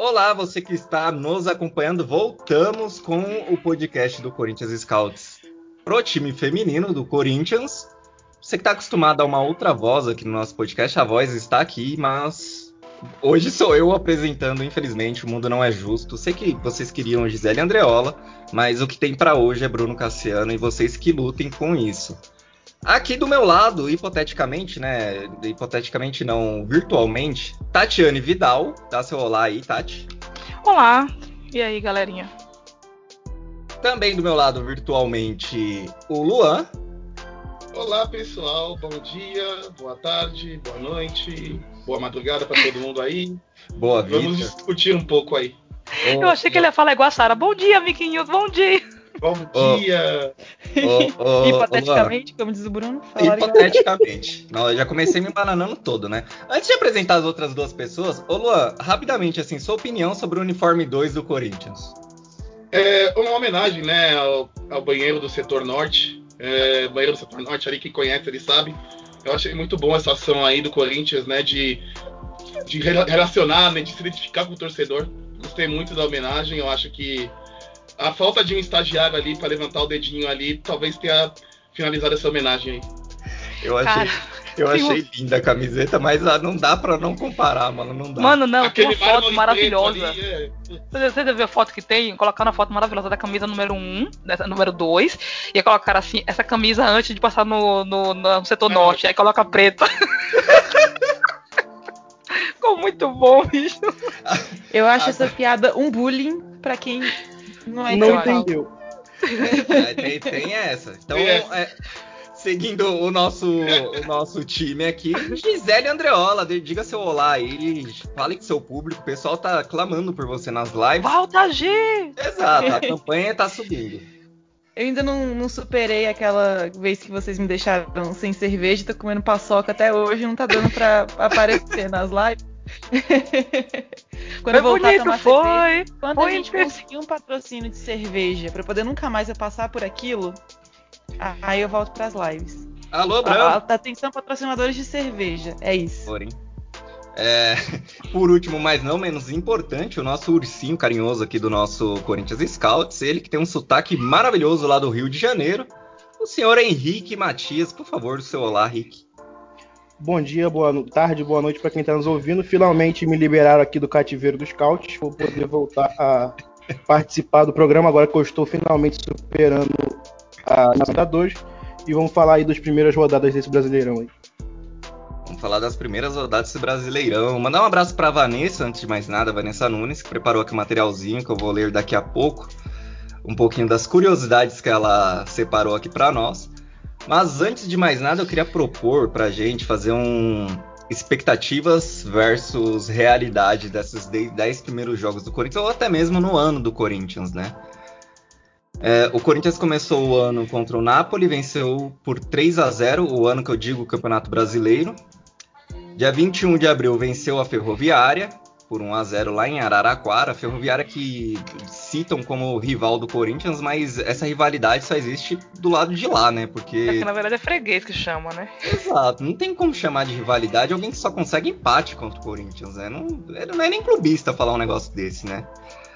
Olá, você que está nos acompanhando. Voltamos com o podcast do Corinthians Scouts pro time feminino do Corinthians. Você que está acostumado a uma outra voz aqui no nosso podcast, a voz está aqui, mas hoje sou eu apresentando, infelizmente, o mundo não é justo. Sei que vocês queriam Gisele Andreola, mas o que tem para hoje é Bruno Cassiano e vocês que lutem com isso. Aqui do meu lado, hipoteticamente, né? Hipoteticamente não, virtualmente, Tatiane Vidal. Dá seu olá aí, Tati. Olá. E aí, galerinha? Também do meu lado, virtualmente, o Luan. Olá, pessoal. Bom dia, boa tarde, boa noite, boa madrugada para todo mundo aí. Boa vida. Vamos discutir um pouco aí. Eu achei que ele ia falar igual a Sara. Bom dia, amiguinhos, bom dia. Bom dia! Oh, oh, Hipoteticamente, como diz o Bruno. Hipoteticamente. Não, eu já comecei me embananando todo, né? Antes de apresentar as outras duas pessoas, ô Luan, rapidamente, assim, sua opinião sobre o uniforme 2 do Corinthians. É uma homenagem, né, ao, ao banheiro do setor norte. É, banheiro do setor norte, ali quem conhece, ele sabe. Eu achei muito bom essa ação aí do Corinthians, né, de, de relacionar, né, de se identificar com o torcedor. Gostei muito da homenagem, eu acho que a falta de um estagiário ali para levantar o dedinho ali talvez tenha finalizado essa homenagem aí. Eu achei, Cara, eu achei um... linda a camiseta, mas ah, não dá para não comparar, mano. Não dá. Mano, não, Aquele tem uma foto maravilhosa. Ali, é... Você, você viu a foto que tem? Colocaram a foto maravilhosa da camisa número 1, dessa, número 2, e colocaram assim, essa camisa antes de passar no, no, no setor norte, aí coloca preta. Ficou muito bom, bicho. Eu acho essa piada um bullying para quem não, é não entendeu. É, tem, tem, essa. Então, é, seguindo o nosso, o nosso time aqui, Gisele Andreola, diga seu olá aí, fale com seu público, o pessoal tá clamando por você nas lives. Volta, G! Exato, a campanha tá subindo. Eu ainda não, não, superei aquela vez que vocês me deixaram sem cerveja, tô comendo paçoca até hoje, não tá dando pra aparecer nas lives. quando foi eu voltar bonito, a tomar foi, cerveja, quando foi a gente conseguir um patrocínio de cerveja para poder nunca mais eu passar por aquilo, aí eu volto para as lives. Alô, Bruno. Atenção, patrocinadores de cerveja. É isso. Porém. É, por último, mas não menos importante, o nosso ursinho carinhoso aqui do nosso Corinthians Scouts, ele que tem um sotaque maravilhoso lá do Rio de Janeiro, o senhor Henrique Matias. Por favor, o seu olá, Henrique. Bom dia, boa tarde, boa noite para quem está nos ouvindo. Finalmente me liberaram aqui do cativeiro dos scouts. Vou poder voltar a participar do programa agora que eu estou finalmente superando a Libertadores. E vamos falar aí das primeiras rodadas desse Brasileirão aí. Vamos falar das primeiras rodadas desse Brasileirão. Mandar um abraço para Vanessa, antes de mais nada, Vanessa Nunes, que preparou aqui um materialzinho que eu vou ler daqui a pouco. Um pouquinho das curiosidades que ela separou aqui para nós. Mas antes de mais nada, eu queria propor pra gente fazer um expectativas versus realidade desses 10 primeiros jogos do Corinthians, ou até mesmo no ano do Corinthians, né? É, o Corinthians começou o ano contra o Napoli, venceu por 3 a 0 o ano que eu digo Campeonato Brasileiro. Dia 21 de abril venceu a Ferroviária, por 1 a 0 lá em Araraquara, Ferroviária que citam como rival do Corinthians, mas essa rivalidade só existe do lado de lá, né? Porque é que na verdade é freguês que chama, né? Exato, não tem como chamar de rivalidade alguém que só consegue empate contra o Corinthians, né? Não, não é nem clubista falar um negócio desse, né?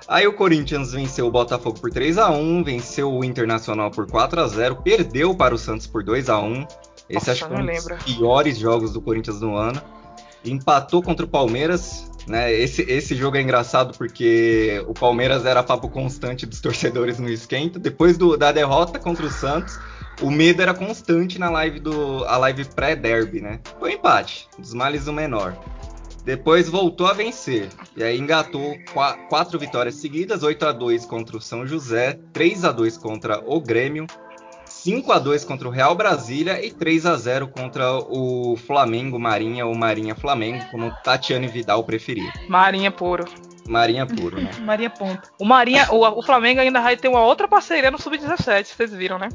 Aí o Corinthians venceu o Botafogo por 3 a 1, venceu o Internacional por 4 a 0, perdeu para o Santos por 2 a 1. Esse Nossa, acho que foi um dos piores jogos do Corinthians no ano. Empatou contra o Palmeiras, né? Esse, esse jogo é engraçado porque o Palmeiras era papo constante dos torcedores no esquenta. Depois do, da derrota contra o Santos, o medo era constante na live do a live pré-derby, né? Foi um empate, dos males o menor. Depois voltou a vencer. E aí engatou qu quatro vitórias seguidas, 8 a 2 contra o São José, 3 a 2 contra o Grêmio, 5 a 2 contra o Real Brasília e 3 a 0 contra o Flamengo Marinha ou Marinha Flamengo, como Tatiane Vidal preferir. Marinha puro. Marinha puro, né? Marinha ponto. O Marinha, o, o, Flamengo ainda vai ter uma outra parceria no sub-17, vocês viram, né?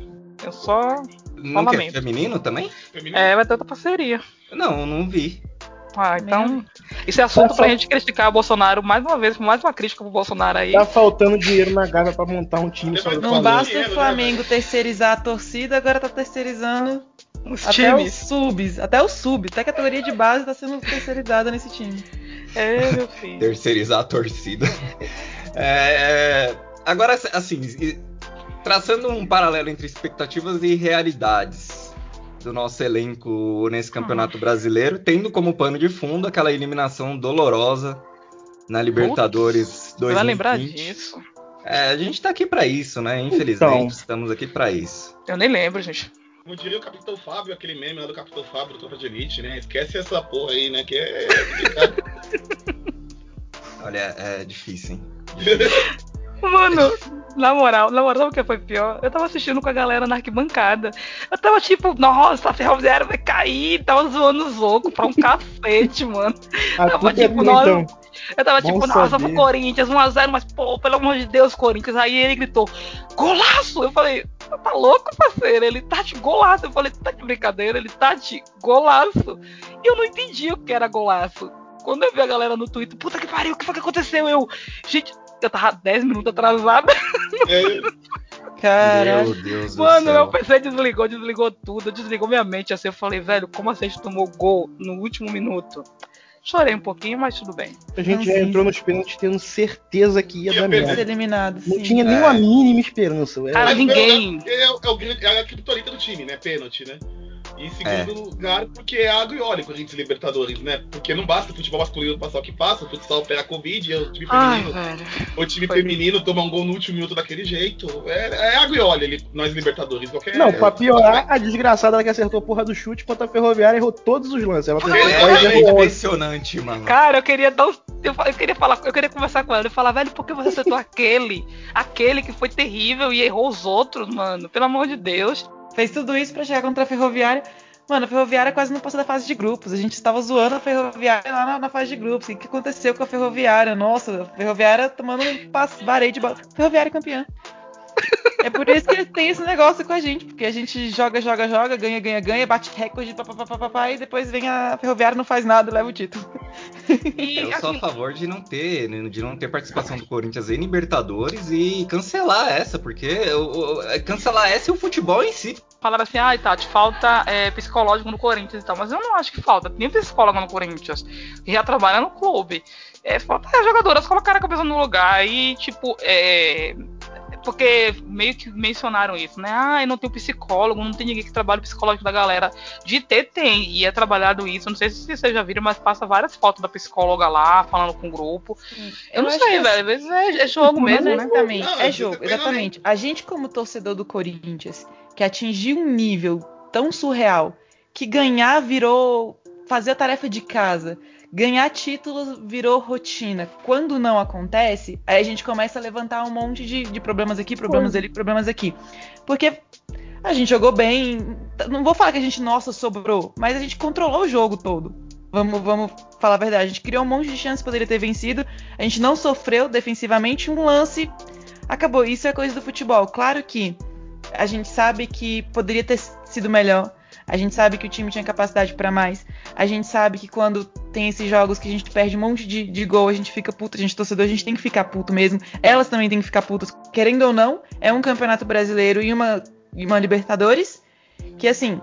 Eu só não quer feminino também? Feminino? É, vai ter outra parceria. Não, não vi. Ah, então. Isso é assunto tá pra gente criticar o Bolsonaro mais uma vez, mais uma crítica pro Bolsonaro aí. Tá faltando dinheiro na Gávea pra montar um time só Não basta o Flamengo terceirizar a torcida, agora tá terceirizando os até times. os subs, até o sub, até a categoria de base tá sendo terceirizada nesse time. É, meu filho. Terceirizar a torcida. É, agora, assim, traçando um paralelo entre expectativas e realidades do nosso elenco nesse campeonato brasileiro, tendo como pano de fundo aquela eliminação dolorosa na Libertadores Putz, 2020. Vai lembrar disso. É, a gente tá aqui pra isso, né? Infelizmente, Então. estamos aqui pra isso. Eu nem lembro, gente. Como diria o Capitão Fábio, aquele meme lá do Capitão Fábio do Tropa de Elite, né? Esquece essa porra aí, né? Que é. Olha, é difícil, hein? Mano, na moral, na moral, sabe o que foi pior? Eu tava assistindo com a galera na arquibancada. Eu tava tipo, nossa, a ferroviária vai cair. Tava zoando os loucos pra um cacete, mano. A Eu tava é tipo, minha, nossa. então. Eu tava Bom tipo, nossa, pro Corinthians, 1x0, mas pô, pelo amor de Deus, Corinthians. Aí ele gritou, golaço! Eu falei, tá louco, parceiro? Ele tá de golaço. Eu falei, tá de brincadeira? Ele tá de golaço. E eu não entendi o que era golaço. Quando eu vi a galera no Twitter, puta que pariu, o que foi que aconteceu? Eu, gente, eu tava 10 minutos atrasada. é, Caralho. Meu Deus do Mano, céu. meu PC desligou, desligou tudo, desligou minha mente. Assim, eu falei, velho, como a gente tomou gol no último minuto? Chorei um pouquinho, mas tudo bem. A gente já entrou nos pênaltis tendo certeza que ia Ia dar merda. Eliminado, Não sim. tinha É. nenhuma mínima esperança. Era- Cara, ninguém. É, é, o grande- é a criptonita do time, né? Pênalti, né? E em segundo É. lugar, porque é água e óleo com a gente Libertadores, né? Porque não basta o futebol masculino passar o que passa, o futsal pega a Covid, e o time Ai, feminino, velho. o time foi. feminino toma um gol no último minuto daquele jeito. É, é água e óleo, ele, nós Libertadores. Qualquer, Não, pra piorar, a desgraçada que acertou a porra do chute contra a Ferroviária errou todos os lances. Ela É, é. Impressionante, mano. Cara, eu queria dar eu, eu queria falar, eu queria conversar com ela e falar, velho, por que você acertou aquele? Aquele que foi terrível e errou os outros, mano. Pelo amor de Deus. Fez tudo isso pra chegar contra a Ferroviária. Mano, a Ferroviária quase não passou da fase de grupos. A gente estava zoando a Ferroviária lá na, na fase de grupos. O que aconteceu com a Ferroviária? Nossa, a Ferroviária tomando um passo de bola. Ferroviária campeã. É por isso que tem esse negócio com a gente, porque a gente joga, joga, joga, ganha, ganha, ganha, bate recorde, papapá, e depois vem a Ferroviária, não faz nada e leva o título. E Eu sou a assim, favor de não ter, de não ter participação do Corinthians em Libertadores e cancelar essa, porque o- o- cancelar essa e o futebol em si. falaram assim, ai, Tati, falta é, psicológico no Corinthians e tal. Mas eu não acho que falta. Tem psicólogo no Corinthians. Que já trabalha no clube. É, falta as jogadoras colocarem a cabeça no lugar e, tipo, é. Porque meio que mencionaram isso, né? Ah, não tem um psicólogo, não tem ninguém que trabalha o psicológico da galera. De ter, tem, e é trabalhado isso. Não sei se vocês já viram, mas passa várias fotos da psicóloga lá, falando com o grupo. Eu, não acho sei, que velho. Às vezes é, é jogo mesmo, né? Honestamente, Não, é jogo, exatamente. A gente, como torcedor do Corinthians, que atingiu um nível tão surreal que ganhar virou fazer a tarefa de casa, ganhar títulos virou rotina. Quando não acontece, aí a gente começa a levantar um monte de, de problemas aqui, problemas ali, problemas aqui. Porque a gente jogou bem. Não vou falar que a gente, nossa, sobrou, mas a gente controlou o jogo todo. Vamos, vamos falar a verdade. A gente criou um monte de chances, poderia ter vencido. A gente não sofreu defensivamente. Um lance acabou. Isso é coisa do futebol. Claro que a gente sabe que poderia ter sido melhor. A gente sabe que o time tinha capacidade para mais. A gente sabe que quando tem esses jogos que a gente perde um monte de, de gol, a gente fica puto, a gente torcedor, a gente tem que ficar puto mesmo. Elas também têm que ficar putas. Querendo ou não, é um campeonato brasileiro e uma, e uma Libertadores que, assim,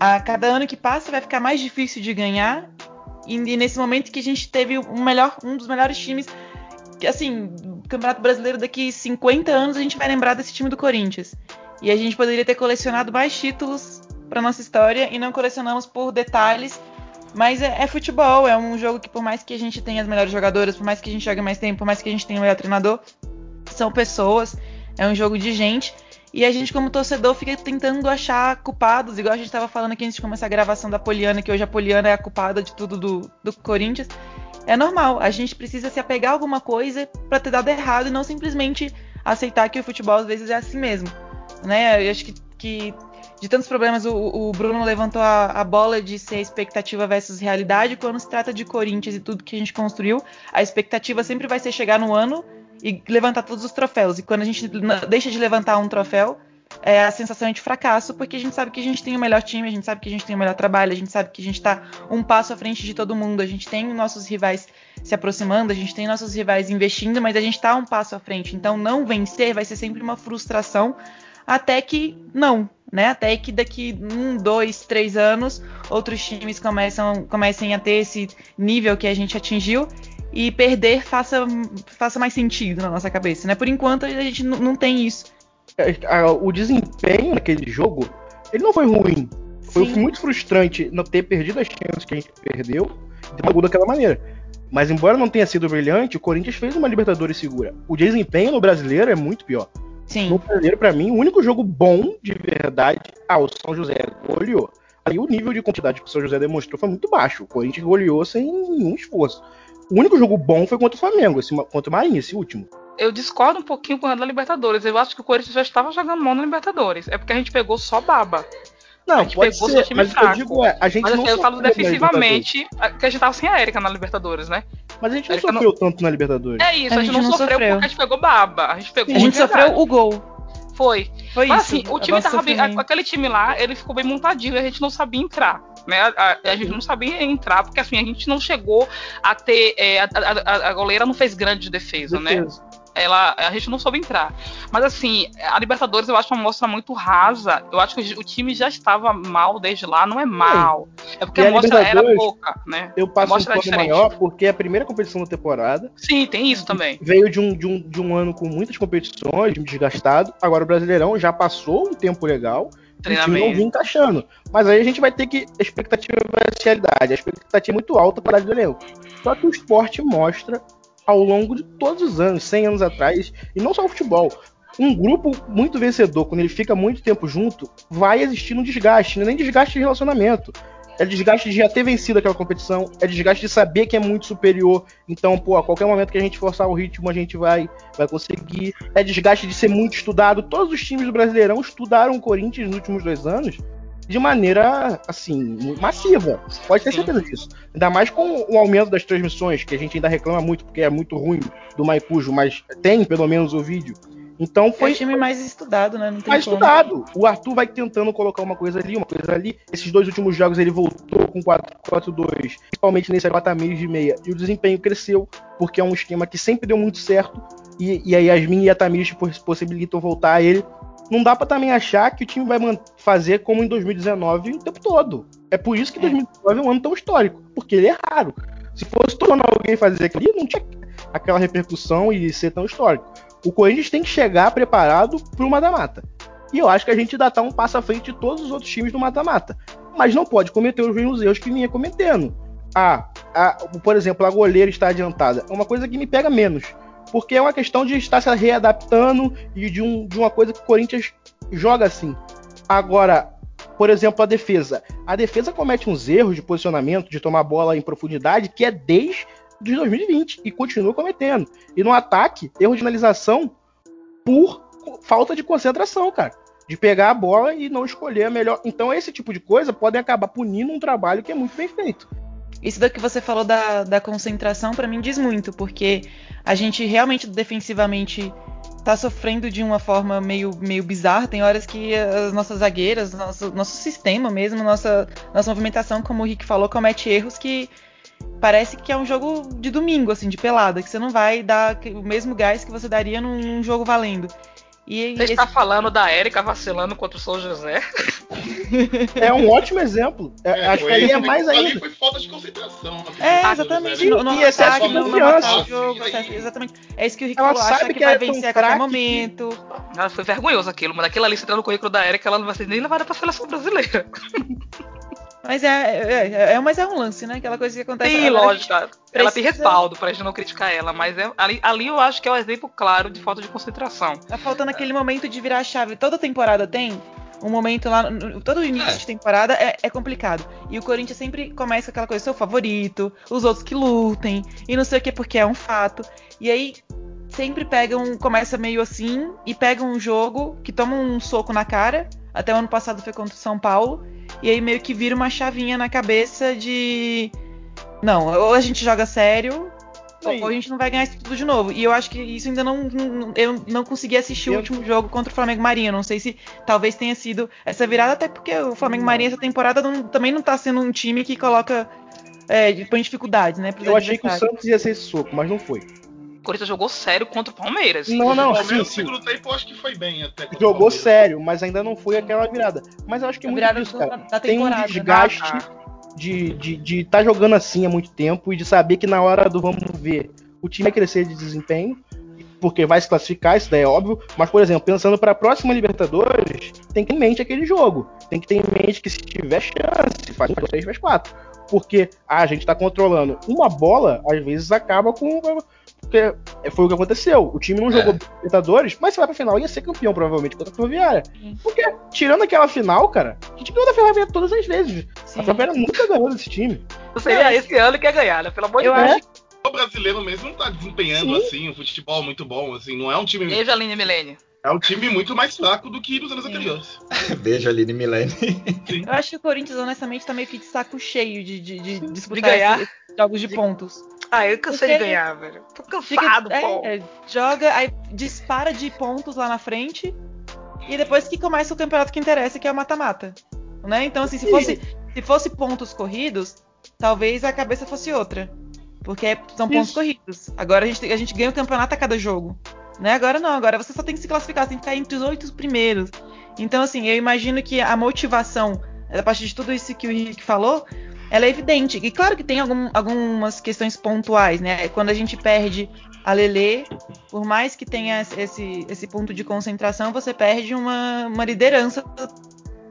a cada ano que passa vai ficar mais difícil de ganhar. E, e nesse momento que a gente teve um, melhor, um dos melhores times que assim, Campeonato Brasileiro daqui 50 anos a gente vai lembrar desse time do Corinthians. E a gente poderia ter colecionado mais títulos para nossa história e não colecionamos por detalhes. Mas é, é, futebol, é um jogo que por mais que a gente tenha as melhores jogadoras, por mais que a gente jogue mais tempo, por mais que a gente tenha o melhor treinador, são pessoas, é um jogo de gente. E a gente, como torcedor, fica tentando achar culpados, igual a gente estava falando aqui antes de começar a gravação da Poliana, que hoje a Poliana é a culpada de tudo do, do Corinthians. É normal, a gente precisa se apegar a alguma coisa para ter dado errado e não simplesmente aceitar que o futebol às vezes é assim mesmo. Né? Eu acho que, que de tantos problemas, o, o Bruno levantou a, a, bola de ser expectativa versus realidade. Quando se trata de Corinthians e tudo que a gente construiu, a expectativa sempre vai ser chegar no ano e levantar todos os troféus. E quando a gente deixa de levantar um troféu, é a sensação de fracasso, porque a gente sabe que a gente tem o melhor time, a gente sabe que a gente tem o melhor trabalho, a gente sabe que a gente está um passo à frente de todo mundo, a gente tem nossos rivais se aproximando, a gente tem nossos rivais investindo, mas a gente está um passo à frente. Então, não vencer vai ser sempre uma frustração, até que não, né? Até que daqui um, dois, três anos, outros times começam, comecem a ter esse nível que a gente atingiu e perder faça, faça mais sentido na nossa cabeça, né? Por enquanto a gente não tem isso. É, o desempenho naquele jogo, ele não foi ruim. Foi Sim. muito frustrante não ter perdido as chances que a gente perdeu de daquela maneira. Mas embora não tenha sido brilhante, o Corinthians fez uma Libertadores segura. O desempenho no brasileiro é muito pior. Sim. No brasileiro, para mim, o único jogo bom de verdade. Ah, o São José goleou. Aí o nível de quantidade que o São José demonstrou foi muito baixo. O Corinthians goleou sem nenhum esforço. O único jogo bom foi contra o Flamengo, esse, contra o Marinho, esse último. Eu discordo um pouquinho com a da Libertadores. Eu acho que o Corinthians já estava jogando mal na Libertadores. É porque a gente pegou só baba. Não, a gente pode pegou ser, time mas fraco. Eu, digo, é, a gente mas não assim, eu falo defensivamente que a gente tava sem a Erika na Libertadores, né? Mas a gente não sofreu não... tanto na Libertadores. É isso, a, a gente, não, não sofreu, sofreu, porque a gente pegou baba. A gente pegou A gente sofreu o gol. Foi. Foi Mas isso. assim, o time tava bem. Aquele time lá, ele ficou bem montadinho, a gente não sabia entrar. Né? A, a, gente não sabia entrar, porque assim, a gente não chegou a ter. É, a, a, a, goleira não fez grande defesa, né? defesa. né? Ela, a gente não soube entrar. Mas assim, a Libertadores eu acho uma mostra muito rasa. Eu acho que o time já estava mal desde lá, não é mal. É porque e a mostra era pouca, né? Eu passo um pouco maior porque é a primeira competição da temporada. Sim, tem isso também. Veio de um, de um, de um ano com muitas competições, desgastado. Agora o Brasileirão já passou um tempo legal. O time não vinha encaixando. Mas aí a gente vai ter que. A expectativa vai ser realidade. A expectativa é muito alta para o Brasileirão. Só que o esporte mostra ao longo de todos os anos, 100 anos atrás, e não só o futebol. Um grupo muito vencedor, quando ele fica muito tempo junto, vai existir um desgaste, não é nem desgaste de relacionamento. É desgaste de já ter vencido aquela competição, é desgaste de saber que é muito superior. Então, pô, a qualquer momento que a gente forçar o ritmo, a gente vai, vai conseguir. É desgaste de ser muito estudado. Todos os times do Brasileirão estudaram o Corinthians nos últimos dois anos de maneira, assim, massiva. Pode ter certeza disso. Ainda mais com o aumento das transmissões, que a gente ainda reclama muito, porque é muito ruim do Maicujo, mas tem pelo menos o vídeo. Então foi. É o time mais estudado, né? mais como. estudado. O Arthur vai tentando colocar uma coisa ali, uma coisa ali. Esses dois últimos jogos ele voltou com 4-4-2, principalmente nesse 4 meio de meia. E o desempenho cresceu, porque é um esquema que sempre deu muito certo. E, e a Yasmin e a Tamires possibilitam voltar a ele não dá para também achar que o time vai fazer como em 2019 o tempo todo. É por isso que 2019 é um ano tão histórico, porque ele é raro. Se fosse ano alguém fazer aquilo, não tinha aquela repercussão e ser tão histórico. O Corinthians tem que chegar preparado para o mata-mata. E eu acho que a gente ainda tá um passo à frente de todos os outros times do mata-mata. Mas não pode cometer os mesmos erros que vinha cometendo. Ah, a, por exemplo, a goleira está adiantada. É uma coisa que me pega menos porque é uma questão de estar se readaptando e de, um, de uma coisa que o Corinthians joga assim. Agora, por exemplo, a defesa. A defesa comete uns erros de posicionamento, de tomar bola em profundidade, que é desde 2020 e continua cometendo. E no ataque, erro de finalização por falta de concentração, cara. De pegar a bola e não escolher a melhor. Então, esse tipo de coisa pode acabar punindo um trabalho que é muito bem feito. Isso do que você falou da, da concentração, para mim diz muito, porque a gente realmente defensivamente tá sofrendo de uma forma meio, meio bizarra. Tem horas que as nossas zagueiras, nosso, nosso sistema mesmo, nossa, nossa movimentação, como o Rick falou, comete erros que parece que é um jogo de domingo, assim, de pelada, que você não vai dar o mesmo gás que você daria num, num jogo valendo. E, Você esse... está falando da Érica vacilando contra o São José? É um ótimo exemplo. É, é, acho que ali é mais ainda. Ali foi falta de concentração. É, exatamente. No, no e excesso de confiança. Jogo, exatamente. É isso que o Rick falou. Acha que, que vai vencer a qualquer momento. Que... Ah, foi vergonhoso aquilo. Mas aquilo ali, se entrar no currículo da Érica, ela não vai ser nem levada pra seleção brasileira. Mas é, é, é, é, mas é um lance, né? Aquela coisa que acontece. Sim, lógico. Ela tem respaldo pra gente não criticar ela, mas é, ali, ali eu acho que é um exemplo claro de falta de concentração. Tá faltando aquele momento de virar a chave. Toda temporada tem um momento lá. Todo início é. de temporada é, é, complicado. E o Corinthians sempre começa com aquela coisa, seu favorito, os outros que lutem, e não sei o que, porque é um fato. E aí sempre pegam, começa meio assim, e pegam um jogo que toma um soco na cara. Até o ano passado foi contra o São Paulo e aí meio que vira uma chavinha na cabeça de. Não, ou a gente joga sério, ou a gente não vai ganhar isso tudo de novo. E eu acho que isso ainda não. não eu não consegui assistir eu... o último jogo contra o Flamengo Marinho. Não sei se talvez tenha sido essa virada, até porque o Flamengo Marinho essa temporada não, também não tá sendo um time que coloca. É, põe dificuldades, né? Eu achei que o Santos ia ser soco, mas não foi. Corinthians jogou sério contra o Palmeiras. Não, não, o Palmeiras, sim, sim. segundo tempo eu acho que foi bem até. Jogou sério, mas ainda não foi aquela virada. Mas eu acho que é muito virada disso, cara. Da Tem um desgaste. Ah, de estar de, de tá jogando assim há muito tempo e de saber que na hora do vamos ver o time vai crescer de desempenho, porque vai se classificar, isso daí é óbvio. Mas, por exemplo, pensando para a próxima Libertadores, tem que ter em mente aquele jogo. Tem que ter em mente que se tiver chance, faz um, faz três, faz quatro. Porque ah, a gente está controlando uma bola, às vezes acaba com. Porque foi o que aconteceu. O time não jogou é. Libertadores, mas se vai pra final ia ser campeão, provavelmente, contra a Ferroviária. Porque, tirando aquela final, cara, a gente ganhou da Ferroviária todas as vezes. Sim. A Ferroviária nunca ganhou desse time. Seria esse ano que ia ganhar, né? Pelo amor de Deus o brasileiro mesmo não tá desempenhando Sim. assim um futebol muito bom, assim, não é um time. Beijo, Aline Milene. É um time muito mais fraco do que nos anos Sim. anteriores. Beijo, Aline Milene. Eu acho que o Corinthians, honestamente, tá meio que de saco cheio de, de, de disputar de ganhar. jogos de, de pontos. Ah, eu cansei de ganhar, velho. Tô cansado, fica, pô. É, joga, aí dispara de pontos lá na frente. E depois que começa o campeonato que interessa, que é o mata-mata. Né? Então, assim, se fosse, se fosse pontos corridos, talvez a cabeça fosse outra. Porque são pontos Isso. corridos. Agora a gente, a gente ganha o campeonato a cada jogo. Né? Agora não, agora você só tem que se classificar, você tem que ficar entre os oito primeiros. Então, assim, eu imagino que a motivação, a partir de tudo isso que o Henrique falou, ela é evidente. E claro que tem algum, algumas questões pontuais, né? Quando a gente perde a Lele, por mais que tenha esse, esse ponto de concentração, você perde uma, uma liderança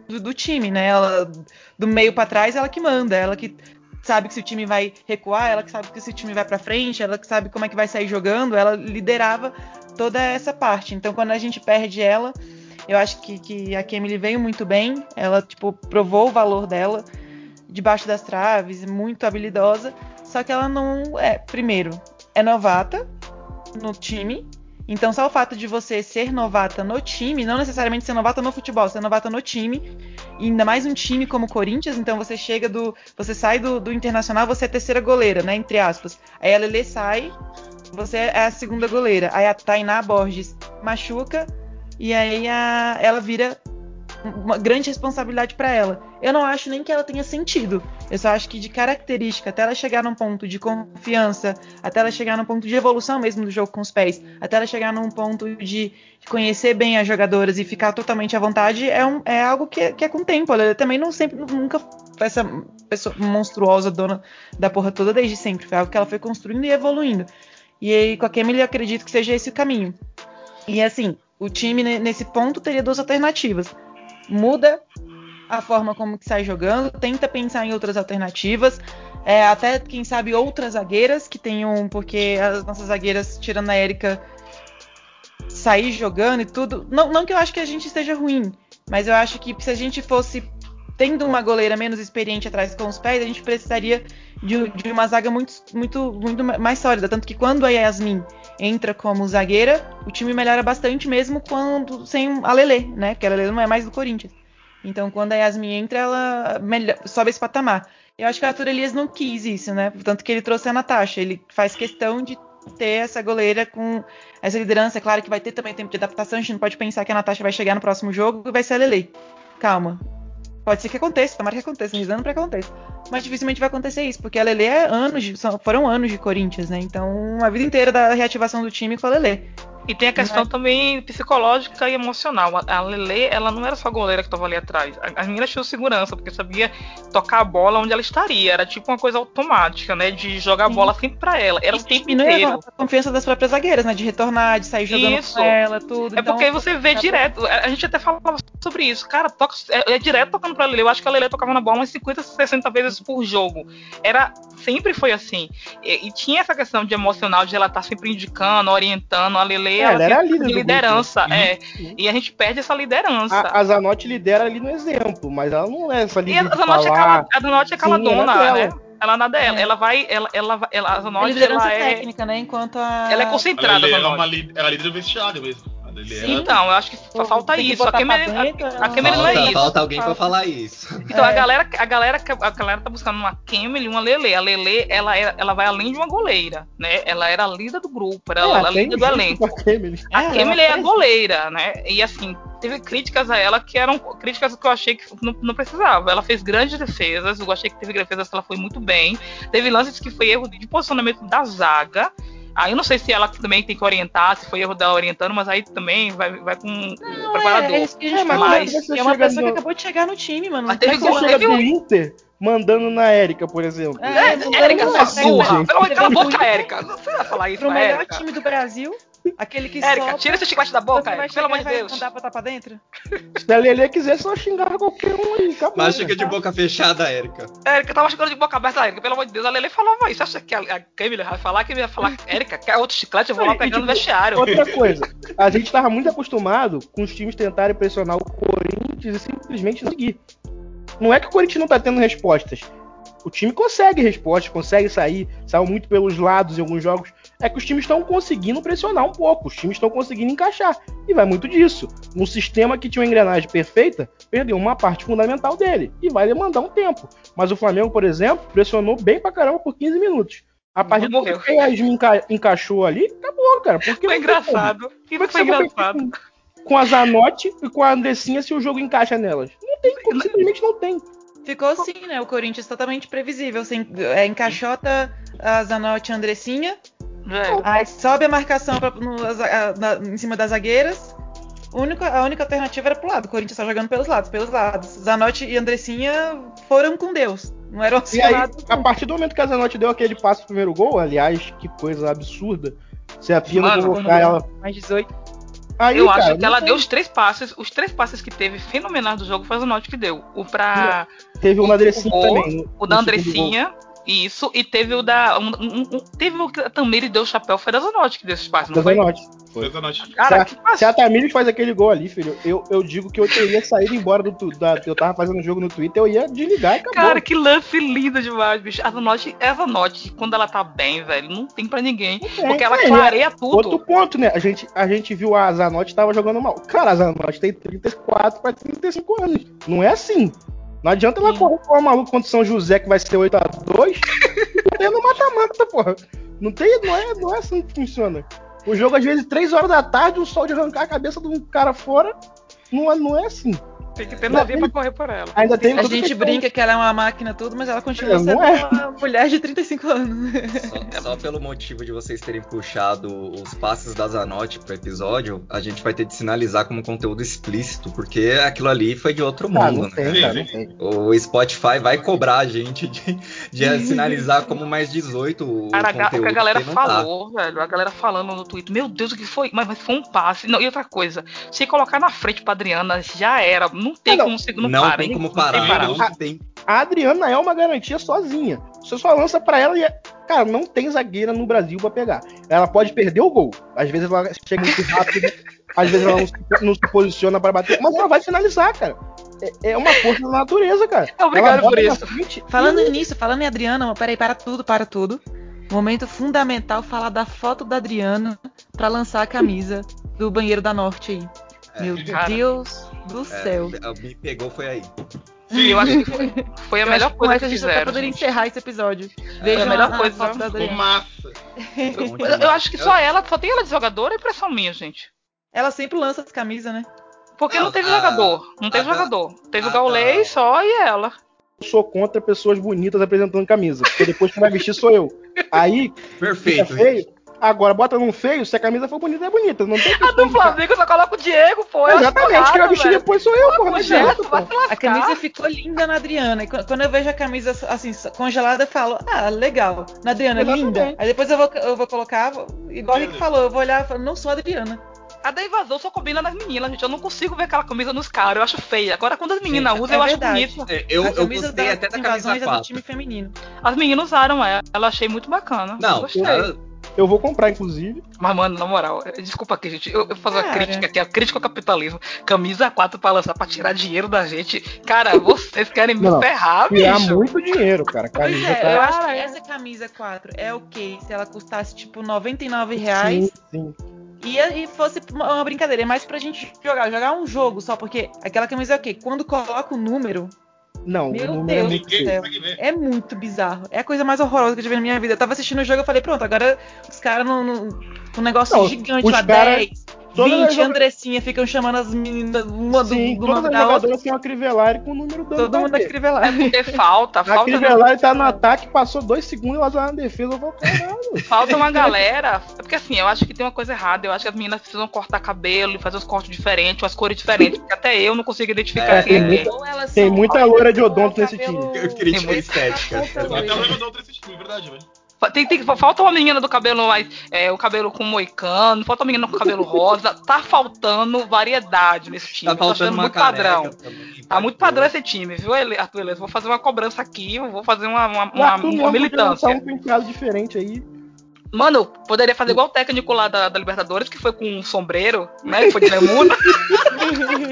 do, do, time, né? Ela, do meio para trás, ela que manda, ela que sabe que se o time vai recuar, ela que sabe que se o time vai para frente, ela que sabe como é que vai sair jogando, ela liderava toda essa parte. Então, quando a gente perde ela, eu acho que, que a Kemily veio muito bem, ela tipo provou o valor dela debaixo das traves, muito habilidosa, só que ela não é, primeiro, é novata no time, então, só o fato de você ser novata no time, não necessariamente ser novata no futebol, ser novata no time, ainda mais um time como o Corinthians, então você chega do. Você sai do, do Internacional, você é a terceira goleira, né? Entre aspas. Aí a Lele sai, você é a segunda goleira. Aí a Tainá Borges machuca, e aí a, ela vira uma grande responsabilidade para ela. Eu não acho nem que ela tenha sentido. Eu só acho que de característica, até ela chegar num ponto de confiança, até ela chegar num ponto de evolução mesmo do jogo com os pés, até ela chegar num ponto de conhecer bem as jogadoras e ficar totalmente à vontade, é, um, é algo que, que, é com o tempo. Ela também não sempre, nunca foi essa pessoa monstruosa, dona da porra toda desde sempre. Foi algo que ela foi construindo e evoluindo. E aí, com a Kemily, eu acredito que seja esse o caminho. E assim, o time nesse ponto teria duas alternativas muda a forma como que sai jogando, tenta pensar em outras alternativas, é, até quem sabe outras zagueiras que tenham, porque as nossas zagueiras, tirando a Erika, sair jogando e tudo. Não, não que eu acho que a gente esteja ruim, mas eu acho que se a gente fosse tendo uma goleira menos experiente atrás com os pés, a gente precisaria de, de, uma zaga muito, muito, muito mais sólida. Tanto que quando a Yasmin entra como zagueira, o time melhora bastante mesmo quando sem a Lele, né? Porque a Lele não é mais do Corinthians. Então quando a Yasmin entra, ela melhor, sobe esse patamar. Eu acho que o Arthur Elias não quis isso, né? Tanto que ele trouxe a Natasha. Ele faz questão de ter essa goleira com essa liderança. Claro que vai ter também tempo de adaptação. A gente não pode pensar que a Natasha vai chegar no próximo jogo e vai ser a Lele. Calma. Pode ser que aconteça, tomara que aconteça, rezando pra que aconteça. Mas dificilmente vai acontecer isso, porque a Lele é anos foram anos de Corinthians, né? Então, a vida inteira da reativação do time com a Lele. E tem a questão Mas... também psicológica e emocional. A Lele, ela não era só a goleira que estava ali atrás. A, menina tinha segurança, porque sabia tocar a bola onde ela estaria. Era tipo uma coisa automática, né? De jogar a bola sempre para ela. Era e, o tempo inteiro. A confiança das próprias zagueiras, né? De retornar, de sair jogando isso. ela, tudo. É então, porque você vê direto. A gente até falava sobre isso. Cara, toca, é, é direto tocando pra Lele. Eu acho que a Lele tocava na bola umas 50, 60 vezes por jogo. Era sempre foi assim. E, e, tinha essa questão de emocional, de ela estar tá sempre indicando, orientando. A Lele, é, ela, ela era líder de liderança. É, e a gente perde essa liderança. A, a Zanotti lidera ali no exemplo, mas ela não é essa líder. E a Zanotti, é, cala, a Zanotti é caladona, Sim, né? Ela nada é. Ela vai, ela, ela, ela a Zanotti, ela é técnica, né? Enquanto a ela é concentrada. Ela, é uma, ela é líder do vestiário mesmo. Sim, então, eu acho que só falta isso. A Kemer, a, a Kemer não é isso. Falta alguém pra falar isso. Então é. a galera, a galera, a galera tá buscando uma Kemer e uma Lele. A Lele, ela, é, ela vai além de uma goleira, né? Ela era a líder do grupo, era é, a líder do elenco. A Kemer é, a goleira, né? E assim, teve críticas a ela que eram críticas que eu achei que não, não, precisava. Ela fez grandes defesas, eu achei que teve defesas que ela foi muito bem. Teve lances que foi erro de posicionamento da zaga Aí eu não sei se ela também tem que orientar, se foi erro dela orientando, mas aí também vai, vai com Não, o preparador. É, é isso que a gente É, mas mas é uma pessoa no- que acabou de chegar no time, mano. Mas teve gol, teve do um- Inter mandando na Érica, por exemplo. É, É, Érica, sua gente. Pelo amor de cala a boca, Érica! Não precisa falar isso pro pra melhor Érica. time do Brasil, aquele que Érica, sopra, tira esse chiclete da boca, Érica, pelo amor de Deus. mandar botar pra dentro? Se a Lelê quiser, só xingar qualquer um aí. Acabou. Mas né? chega de boca fechada, Érica. Érica, tava chegando de boca aberta, Érica, pelo amor de Deus. A Lele falava isso. Acha que a, a Camila vai falar que ia falar, Érica, quer outro chiclete? Eu vou lá pegar no tipo, vestiário. Outra coisa, a gente tava muito acostumado com os times tentarem pressionar o Corinthians e simplesmente não seguir. Não é que o Corinthians não tá tendo respostas. O time consegue respostas, consegue sair, saiu muito pelos lados em alguns jogos. É que os times estão conseguindo pressionar um pouco, os times estão conseguindo encaixar. E vai muito disso. Um sistema que tinha uma engrenagem perfeita, perdeu uma parte fundamental dele. E vai demandar um tempo. Mas o Flamengo, por exemplo, pressionou bem pra caramba por 15 minutos. A partir do que o Yasmin enca- encaixou ali, acabou, cara. Porque Foi engraçado. Como é que Foi você vai engraçado. com, com a Zanotti e com a Andressinha se o jogo encaixa nelas? Não tem como, simplesmente não tem. Ficou assim, né? O Corinthians totalmente previsível. Assim, é, encaixota a Zanotti e a Andressinha. Velho. Aí sobe a marcação pra- no- a- na- em cima das zagueiras. A única, a única alternativa era pro lado. O Corinthians tá jogando pelos lados, pelos lados. Zanotti e Andressinha foram com Deus. Não eram E aí, a partir do momento que a Zanotti deu aquele passo pro primeiro gol, aliás, que coisa absurda. Se a Pia não colocar ela. Mais 18. Aí, Eu cara, acho que ela tem. deu os três passes, os três passes que teve fenomenais do jogo foi o Note que deu. O pra. Teve uma Andressinha o gol, também. O da Andressinha, isso, e teve o da. um- um- um- teve o que a Tamiri deu o chapéu, foi da Zanotti que deu esse passe, não foi? Zanotti. Foi. Cara, Se que passe. Se a Tamires faz aquele gol ali, filho, eu, eu digo que eu teria saído embora do da, eu tava fazendo jogo no Twitter, eu ia desligar e acabou. Cara, que lance lindo demais, bicho. A Zanotti, a Zanotti, quando ela tá bem, velho, não tem pra ninguém. tem. Porque ela É, clareia tudo. Outro ponto, né? A gente, a gente viu a Zanotti tava jogando mal. Cara, a Zanotti tem 34 para 35 anos. Não é assim. Não adianta ela Sim. correr com o maluco contra o São José que vai ser 8x2 e no mata-mata, porra. Não, tem, não, é, não é assim que funciona. O jogo, às vezes, 3 horas da tarde, o sol de arrancar a cabeça de um cara fora. Não é, não é assim. Tem que ter novinha pra correr por ela. Ainda tem A gente questão- brinca que ela é uma máquina tudo, mas ela continua É, sendo é. uma mulher de 35 anos. Só, só pelo motivo de vocês terem puxado os passes da Zanotti pro episódio, a gente vai ter de sinalizar como conteúdo explícito, porque aquilo ali foi de outro Ah, mundo, não né? tem, cara, não tem. O Spotify vai cobrar a gente de, de sinalizar como mais 18 o Cara, a ga- o que conteúdo, a galera porque não tá. falou, velho, a galera falando no Twitter, meu Deus, o que foi? Mas, mas foi um passe. Não, e outra coisa, se colocar na frente pra Adriana, já era. Não tem Ah, não. como se não, Não para, tem como Não tem parar, parar. não tem. A Adriana é uma garantia sozinha. Você só lança pra ela e. é- Cara, não tem zagueira no Brasil pra pegar. Ela pode perder o gol. Às vezes ela chega muito rápido, às vezes ela não se, não se posiciona pra bater, mas ela vai finalizar, cara. É, é uma força da natureza, cara. Obrigado Ela bota por na isso. Falando e- nisso, falando em Adriana, peraí, para tudo, para tudo. Momento fundamental falar da foto da Adriana pra lançar a camisa do banheiro da Norte aí. É, Meu cara. Deus do É, céu. me pegou foi aí. Sim, eu acho que foi, foi a Eu melhor que coisa que a gente até fizeram. poderia gente. encerrar esse episódio. É, Veja a melhor a coisa, foto da Adriana. massa. Eu, eu acho que só ela, só tem ela de jogador ou impressão minha, gente. Ela sempre lança as camisas, né? Porque Não, não teve a- jogador. Não teve a da- jogador. Teve a o Gaulês da- só e ela. Eu sou contra pessoas bonitas apresentando camisa. Porque depois que vai vestir sou eu. Aí fica Perfeito. feio. Agora bota num feio, se a camisa for bonita, é bonita. Não tem A questão do Flamengo só coloca o Diego, pô. eu acho Exatamente, quem vai vestir depois sou eu, porra. Não Pois adianta, é, pô. A camisa ficou linda na Adriana. E qu- quando eu vejo a camisa assim, congelada, eu falo, ah, legal. Na Adriana, Exatamente. linda. Aí depois eu vou, eu vou colocar, igual o Rick falou, eu vou olhar e falo, não sou a Adriana. A da invasão só combina nas meninas, gente. Eu não consigo ver aquela camisa nos caras. Eu acho feia. Agora, quando as meninas Gente, usam, é eu acho verdade. bonito. É, Eu, a eu camisa gostei da até da camisa é do 4. time feminino. As meninas usaram ela. Ela achei muito bacana. Não, Gostei. ela- Eu vou comprar, inclusive. Mas, mano, na moral, eh, desculpa aqui, gente. Eu, eu faço uma Cara. crítica aqui, a crítica ao capitalismo. Camisa 4 pra lançar pra tirar dinheiro da gente. Cara, vocês querem me Não, ferrar, Tirar bicho. muito dinheiro, cara. Pois Camisa é, tá- eu acho que essa camisa 4 é o quê? Se ela custasse tipo 99 reais Sim, sim. e, e fosse uma uma brincadeira, é mais pra gente jogar, jogar um jogo só, porque aquela camisa é o quê? Quando coloca o número, Não, Meu é Deus muito do Ninguém céu. consegue ver. é muito bizarro. É a coisa mais horrorosa que eu já vi na minha vida. Eu tava assistindo o jogo e falei, pronto, agora os caras num num- um negócio Não, gigante lá, cara- 10, Todas as 20 joga- Andressinha ficam chamando as meninas uma do, Sim, do nome da outra. jogadoras têm uma Crivellari com o número 2 Todo mundo é crivelar. Porque falta, A falta, Crivellari tá no ataque, passou dois segundos e ela tá na defesa. Eu vou, caralho. falta uma galera. É porque assim, eu acho que tem uma coisa errada. Eu acho que as meninas precisam cortar cabelo e fazer os cortes diferentes, umas cores diferentes. Porque até eu não consigo identificar É, quem tem é. Tem muita loira de é odonto nesse cabelo- time. Eu queria Tem estética. Até loira. o jogador outro esse time, é verdade, velho. Tem, tem, falta uma menina do cabelo mais. É, o cabelo com moicano, falta uma menina com cabelo rosa. Tá faltando variedade nesse time. Tá faltando uma muito padrão. também, Tá muito padrão esse time, viu, Arthur Elias? Vou fazer uma cobrança aqui, vou fazer uma, uma, uma- uma militância. um penteado diferente aí. Mano, poderia fazer igual o técnico lá da, da Libertadores, que foi com um sombreiro, né? Que foi de bermuda.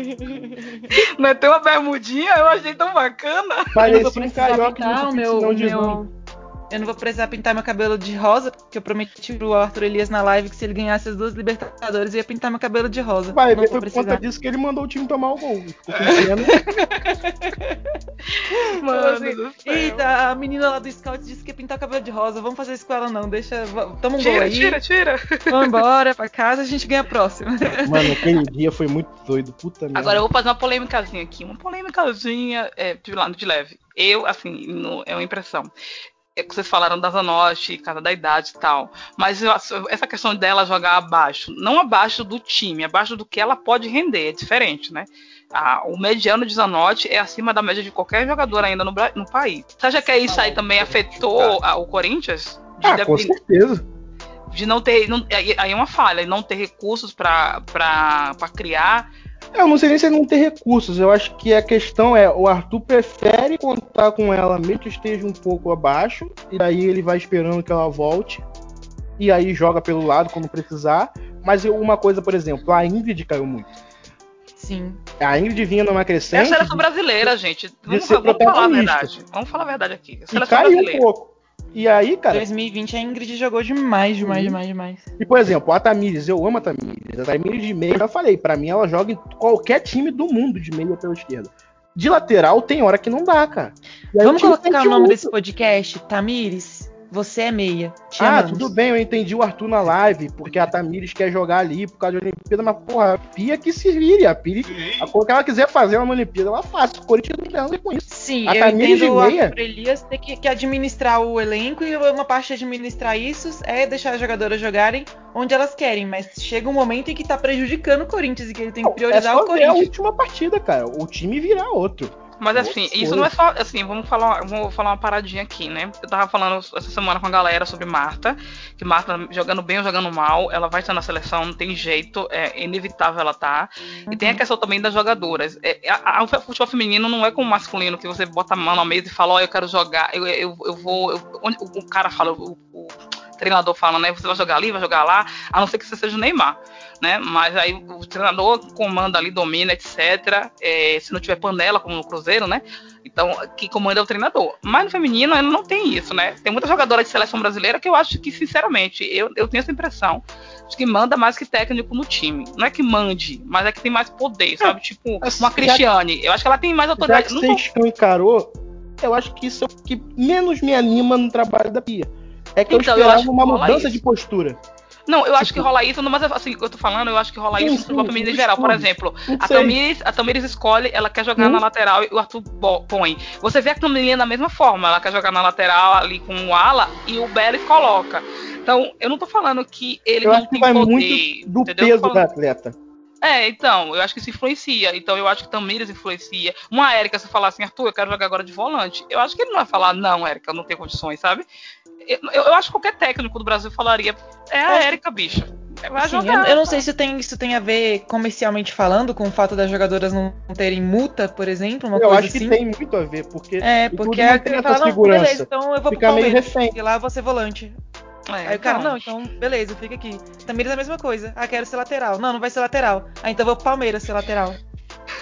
Meteu uma bermudinha, eu achei tão bacana. Parecia um carioca no meu, meu-. Eu não vou precisar pintar meu cabelo de rosa, porque eu prometi pro Arthur Elias na live que se ele ganhasse as duas Libertadores, eu ia pintar meu cabelo de rosa. Vai não foi por conta disso que ele mandou o time tomar o gol. Mano assim. Eita, a menina lá do scout disse que ia pintar o cabelo de rosa. Vamos fazer isso com ela não. Deixa. Toma um gol Tira, aí. tira, tira. Vamos embora pra casa, a gente ganha a próxima. Mano, aquele dia foi muito doido. Puta merda. Agora eu vou fazer uma polêmicazinha aqui. Uma polêmicazinha é, de, lá- de leve. Eu, assim, no- é uma impressão. É que vocês falaram da Zanotti, casa da idade e tal. Mas essa questão dela jogar abaixo, não abaixo do time, abaixo do que ela pode render, é diferente, né? Ah, o mediano de Zanotti é acima da média de qualquer jogador ainda no, no país. Você acha que isso aí também afetou ah, o Corinthians? De, Ah, com certeza. de não ter. não- aí aí é uma falha, não ter recursos para criar. Eu não sei nem se ele não tem recursos. Eu acho que a questão é, o Arthur prefere contar com ela mesmo que esteja um pouco abaixo, e daí ele vai esperando que ela volte, e aí joga pelo lado quando precisar. Mas uma coisa, por exemplo, a Ingrid caiu muito. Sim. A Ingrid vinha numa É a crescente seleção brasileira, gente. Vamos, vamos falar a verdade. Vamos falar a verdade aqui. A e seleção caiu um brasileira. pouco. E aí, cara, 2020 a Ingrid jogou demais, demais, Uhum. demais, demais. E, por exemplo, a Tamires, eu amo a Tamires. A Tamires de meia, eu já falei, pra mim ela joga em qualquer time do mundo de meia pela esquerda. De lateral tem hora que não dá, cara. Vamos colocar o nome muito. desse podcast? Tamires, você é meia. Te Ah, amamos. tudo bem, eu entendi o Arthur na live, porque a Tamires quer jogar ali por causa da Olimpíada, mas porra, a Pia que se vire, a Pia, a coisa que ela quiser fazer na Olimpíada, ela faz. O Corinthians não tem nada a com isso. Sim, A eu Tamires entendo o? Arthur Elias ter que, que administrar o elenco e uma parte de administrar isso é deixar as jogadoras jogarem onde elas querem, mas chega um momento em que tá prejudicando o Corinthians e que ele tem que É priorizar só o ver a Corinthians. última partida, cara. O time virar outro. Mas Nossa, assim, foi. isso não é só. Assim, vamos falar, vamos falar uma paradinha aqui, né? Eu tava falando essa semana com a galera sobre Marta, que Marta jogando bem ou jogando mal, ela vai estar na seleção, não tem jeito, é inevitável ela tá. E tem a questão também das jogadoras. É, a- a- o futebol feminino não é como o masculino, que você bota a mão na mesa e fala, ó, eu quero jogar, eu, eu, eu vou. eu- o, o cara fala, o, o treinador fala, né? Você vai jogar ali, vai jogar lá, a não ser que você seja o Neymar, né? Mas aí o treinador comanda ali, domina, etc. É, se não tiver panela, como no Cruzeiro, né? Então, que comanda é o treinador. Mas no feminino ainda não tem isso, né? Tem muita jogadora de seleção brasileira que eu acho que, sinceramente, eu, eu tenho essa impressão de que manda mais que técnico no time. Não é que mande, mas é que tem mais poder, sabe? Tipo, assim, uma já- Cristiane. Eu acho que ela tem mais Já autoridade. que Não tô- escancarou, eu acho que isso é o que menos me anima no trabalho da Pia. É que eu Então, eu esperava acho que uma mudança de postura. Não, eu acho Tipo- que rola isso, mas assim, o que eu tô falando, eu acho que rola Sim, isso no sim, futebol feminino em geral. Por exemplo, a sei. Tamires, a Tamires escolhe, ela quer jogar Hum. na lateral e o Arthur põe. Você vê a Camilinha da mesma forma, ela quer jogar na lateral ali com o ala e o Beres coloca. Então, eu não tô falando que ele Eu não acho que tem vai poder. muito do entendeu? Eu peso da falando- atleta. É, então, eu acho que isso influencia. Então, eu acho que Tamires influencia. Uma Érica, se falar assim, Arthur, eu quero jogar agora de volante, eu acho que ele não vai falar, não, Érica, eu não tenho condições, sabe? Eu, eu- acho que qualquer técnico do Brasil falaria, é a Acho- Érica, bicha. Vai Sim, eu, eu não sei se isso tem, isso tem a ver comercialmente falando com o fato das jogadoras não terem multa, por exemplo, uma Eu coisa acho assim. que tem muito a ver, porque É, porque é tem que fala, não, segurança. beleza, então eu vou Fica pro meio Palmeiras. E lá eu vou ser volante. É, Aí o cara, não, então beleza, fica aqui. Tamires é a mesma coisa. Ah, quero ser lateral. Não, não vai ser lateral. Ah, então eu vou pro Palmeiras ser lateral.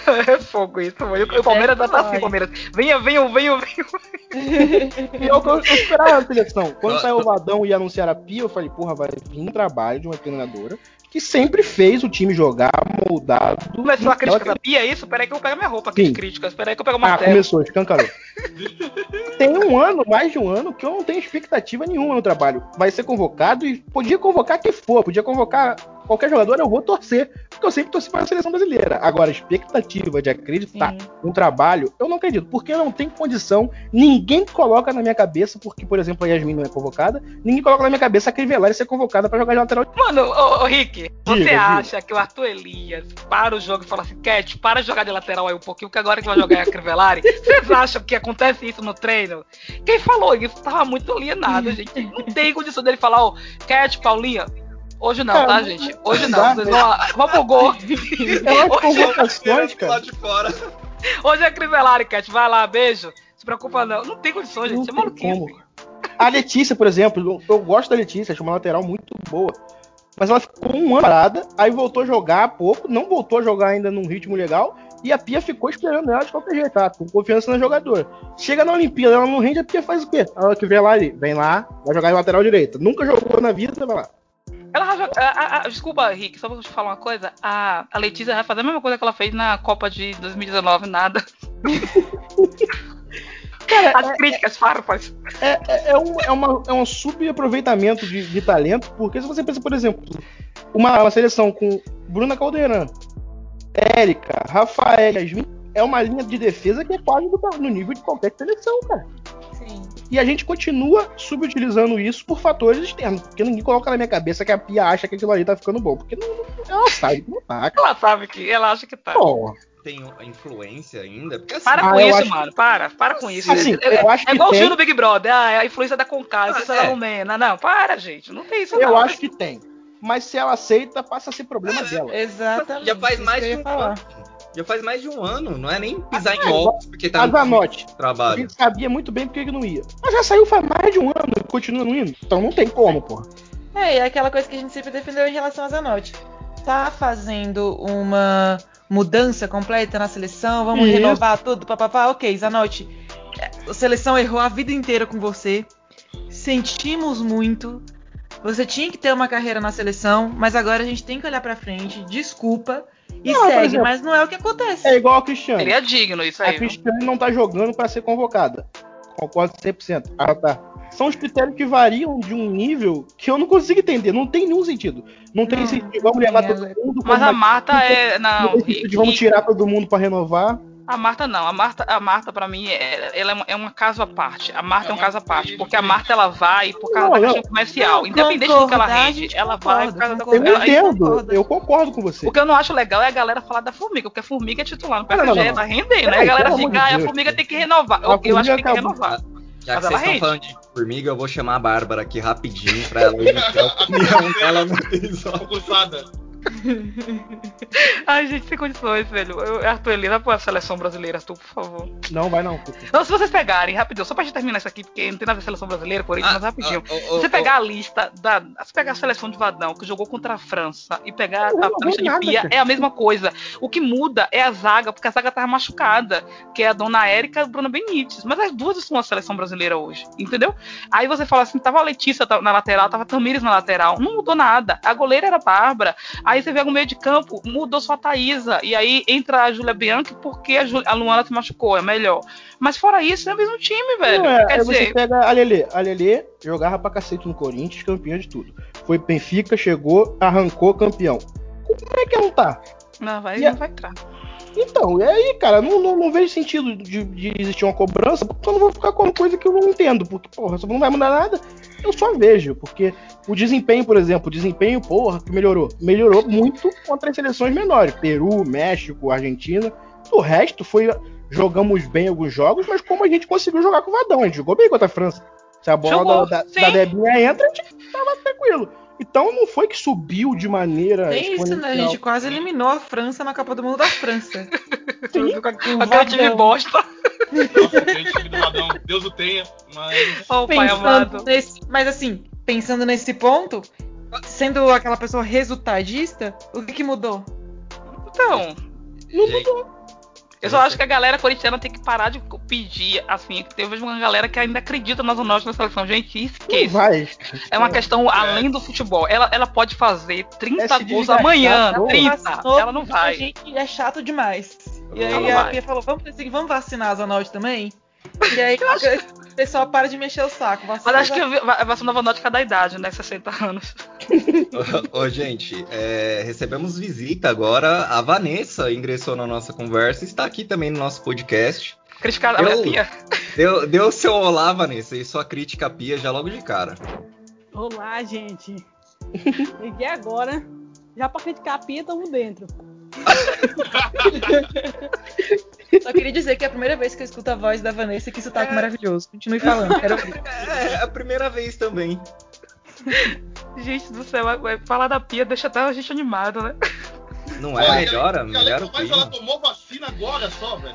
É fogo isso. mano. O Palmeiras tá assim. Palmeiras. Venha, venha, venha, venha. E é o que eu, eu esperava na seleção. Quando saiu o Vadão e anunciar a Pia, eu falei, porra, vai vir um trabalho de uma treinadora que sempre fez o time jogar moldado. Começou a crítica da Pia, é isso? Peraí que eu pego minha roupa aqui Sim. de críticas. Peraí que eu pego o Ah, martelo. começou, escancarou. Tem um ano, mais de um ano, que eu não tenho expectativa nenhuma no trabalho. Vai ser convocado e podia convocar quem for, podia convocar qualquer jogador eu vou torcer, porque eu sempre torci para a seleção brasileira. Agora, a expectativa de acreditar Sim. no trabalho, eu não acredito, porque não tem condição, ninguém coloca na minha cabeça, porque, por exemplo, a Yasmin não é convocada, ninguém coloca na minha cabeça a Crivellari ser convocada para jogar de lateral. Mano, ô, ô, Rick, você Diga, diga. acha que o Arthur Elias para o jogo e fala assim, Cat, para de jogar de lateral aí um pouquinho, que agora que vai jogar é a Crivellari? Vocês acham que acontece isso no treino? Quem falou isso tava muito alienado, gente. Não tem condição dele falar, ô, Cat, Paulinha. Hoje não, Cara, tá, não- gente? Hoje não não. dá, Vocês vão, pro gol. Elas Hoje, convocações, Lá cara. de fora. hoje é Crivellari, Cat. Vai lá, beijo. Se preocupa não. Não tem condições, Não gente. É tem maluquice. como. A Letícia, por exemplo, eu gosto da Letícia, acho uma lateral muito boa. Mas ela ficou um ano parada, aí voltou a jogar há pouco, não voltou a jogar ainda num ritmo legal, e a Pia ficou esperando ela de qualquer jeito, tá? com confiança na jogadora. Chega na Olimpíada, ela não rende, a Pia faz o quê? Ela que vem lá, vem lá, vai jogar em lateral direita. Nunca jogou na vida, vai lá. Ela a- a- a- desculpa, Rick, só vou te falar uma coisa. A, a Letícia vai fazer a mesma coisa que ela fez na Copa de 2019, nada. Cara, As críticas farpas. é, é, é um, é, uma, é um subaproveitamento de, de talento, porque se você pensa, por exemplo, uma, uma seleção com Bruna Caldeirão, Érica, Rafael, Yasmin, é uma linha de defesa que é quase do, no nível de qualquer seleção, cara. Sim. E a gente continua subutilizando isso por fatores externos, porque ninguém coloca na minha cabeça que a Pia acha que aquilo ali tá ficando bom, porque não, não, ela sabe que não tá, cara. Ela sabe que. Ela acha que tá. Pô, Tem influência ainda? Porque assim, Para Ah, com eu isso, acho- mano. Para, para com isso. Assim, é, eu acho é que igual o tem. Gil do Big Brother. Ah, é a influência da Concar, a influência Ah, da é. Lumena. Não, para, gente. Não tem isso, eu não. acho que tem. Mas se ela aceita, passa a ser problema dela. Exatamente. já faz mais que eu de ia um falar. ano. Já faz mais de um ano. Não é nem pisar Ah, em ovos, porque tá Mas no a trabalho. gente sabia muito bem porque que não ia. Mas já saiu faz mais de um ano e continua não indo. Então não tem como, porra. É, e é aquela coisa que a gente sempre defendeu em relação a Zanotti. Tá fazendo uma mudança completa na seleção, vamos Isso. renovar tudo, papapá. Ok, Zanotti, é, a seleção errou a vida inteira com você. Sentimos muito. Você tinha que ter uma carreira na seleção, mas agora a gente tem que olhar pra frente. Desculpa e Não, segue, exemplo, mas não é o que acontece. É igual a Cristiane. Seria digno isso A aí. viu? Cristiane não tá jogando pra ser convocada. Concordo 100%. Ah, tá. São os critérios que variam de um nível que eu não consigo entender. Não tem nenhum sentido. Não tem Não, sentido. Vamos levar todo mundo. Mas a Marta é. Não, sentido vamos tirar todo mundo pra renovar. A Marta não, a Marta, a Marta para mim, é, ela é, uma, é um caso à parte. A Marta é um caso à parte, porque a. Marta ela vai por causa Não, da não. questão comercial. Não, Independente do que ela rende, ela vai por causa da. Eu ela- entendo. concordo. Eu concordo com você. O que eu não acho legal é a galera falar da formiga, porque a formiga é titular no não, PSG, não, não. tá rendendo. Aí a galera fica, de ah, a formiga tem que renovar. A Eu, acho que tem que renovar. Já que ela vocês estão rende. falando de formiga, eu vou chamar a Bárbara aqui rapidinho pra ela emitir a opinião dela no episódio. Ai, gente, sem condições, velho. Eu, Arthur vai pra seleção brasileira, Arthur, por favor. Não, vai não. Não, se vocês pegarem, rapidinho, só pra gente terminar isso aqui, porque não tem nada a ver com a seleção brasileira, Corinthians, mas rapidinho. ah, oh, Se oh, você oh, pegar a lista da. Se você pegar a seleção de Vadão, que jogou contra a França, e pegar a, a lista de nada, Pia, cara. é a mesma coisa. O que muda é a zaga, porque a zaga tava machucada, que é a dona Érica e a Bruna Benítez. Mas as duas estão na seleção brasileira hoje, entendeu? Aí você fala assim: tava a Letícia na lateral, tava a Tamires na lateral. Não mudou nada. A goleira era a Bárbara. Aí você vê no meio de campo, mudou só a Thaísa. E aí entra a Júlia Bianchi porque a, Ju- a Luana se machucou, é melhor. Mas fora isso, é o mesmo time, velho. Não, é, Quer aí você dizer, pega a Lelê. A Lelê jogava pra cacete no Corinthians, campeã de tudo. Foi Benfica, chegou, arrancou campeão. Como é que ela não tá? não, vai, E a- não vai entrar. Então, e aí, cara, não, não, não vejo sentido de, de existir uma cobrança, porque eu não vou ficar com uma coisa que eu não entendo. Porque, porra, se não vai mudar nada, eu só vejo. Porque o desempenho, por exemplo, o desempenho, porra, que melhorou. Melhorou muito contra as seleções menores. Peru, México, Argentina. O resto foi. Jogamos bem alguns jogos, mas como a gente conseguiu jogar com o Vadão, a gente jogou bem contra a França. Se a bola Jogou, da, da, da Debinha entra, a gente tava tranquilo. Então não foi que subiu de maneira. Tem isso, né? A gente quase eliminou a França na Copa do Mundo da França. Sim. Aquele time Vadão. bosta. Nossa, aquele time do Radão, Deus o tenha, mas. Ô, pai amado. Pensando nesse, mas assim, pensando nesse ponto, sendo aquela pessoa resultadista, o que, que mudou? Então, Gente, eu só acho que a galera corintiana tem que parar de pedir, assim, eu vejo uma galera que ainda acredita na Zona Norte na seleção. Gente, Não esqueça. vai. É uma questão além do futebol. Ela, ela pode fazer 30 É gols amanhã, tá? 30. Vacinou, Ela não A vai. gente é chato demais. E Ela aí a. Pia falou, vamos, vamos vacinar a Zona Norte também? E aí, Pessoal, para de mexer o saco. Mas acho que a vacina nova cada idade, né? 60 anos. ô, ô, gente, é, recebemos visita agora. A Vanessa ingressou na nossa conversa e está aqui também no nosso podcast. Criticar a Pia. Deu, deu seu olá, Vanessa, e sua crítica a Pia já logo de cara. Olá, gente. Liguei agora. Já pra criticar a Pia, tamo dentro. Só queria dizer que é a primeira vez que eu escuto a voz da Vanessa e que sotaque é... maravilhoso. Continue falando, quero ouvir. É, é a primeira vez também. Gente do céu, falar da pia deixa até a gente animado, né? Não é? Melhora? Melhora o Mas ela tomou vacina agora só, velho.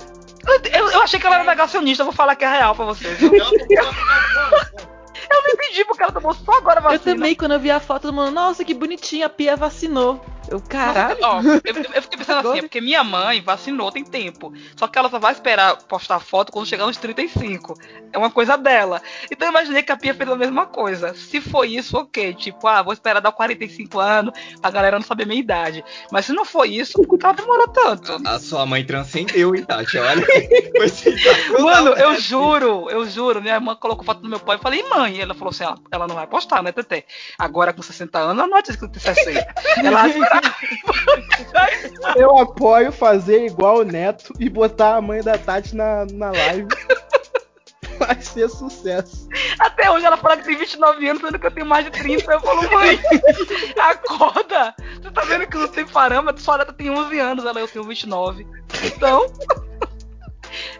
Eu, eu, achei que ela era negacionista, vou falar que é real pra vocês. Ela tomou vacina agora só. Eu não entendi porque ela tomou só agora vacina. Eu também, quando eu vi a foto, todo mundo, nossa, que bonitinha, a Pia vacinou. Eu, caralho. Ó, eu, eu, fiquei pensando assim, é porque minha mãe vacinou tem tempo. Só que ela só vai esperar postar foto quando chegar nos 35. É uma coisa dela. Então eu imaginei que a Pia fez a mesma coisa. Se foi isso, ok. Tipo, ah, vou esperar dar 45 anos pra galera não saber minha idade. Mas se não foi isso, por que ela demorou tanto? A sua mãe transcendeu, hein, Tati? Olha. Mano, eu juro, eu juro. Minha mãe colocou foto do meu pai e falei, mãe. E ela falou assim: ela, ela não vai postar, né, Tete? Agora com 60 anos, ela não diz que tem 60. Ela Eu apoio fazer igual o Neto e botar a mãe da Tati na, na live. Vai ser sucesso. Até hoje ela fala que tem 29 anos, sendo que eu tenho mais de 30. Eu falo, mãe, acorda! Você tá vendo que não tem parâmetro? Sua neta tem 11 anos, ela eu tenho 29. Então.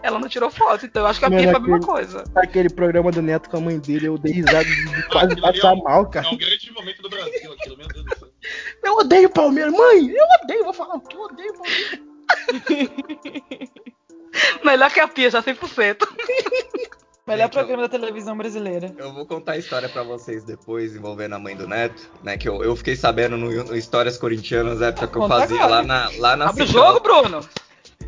ela não tirou foto, então eu acho que a Pia foi a mesma coisa. Aquele programa do Neto com a mãe dele, eu dei risada de quase passar é mal, cara. É um grande momento do Brasil aquilo, meu Deus do céu. Eu odeio Palmeiras. Mãe, eu odeio, vou falar que eu odeio Palmeiras. Melhor que a Pia, já 100%. Melhor Gente, programa eu, da televisão brasileira. Eu vou contar a história para vocês depois, envolvendo a mãe do Neto, né? Que eu, eu fiquei sabendo no, no Histórias Corintianas, época que eu fazia lá na, lá na Abre o jogo, Bruno!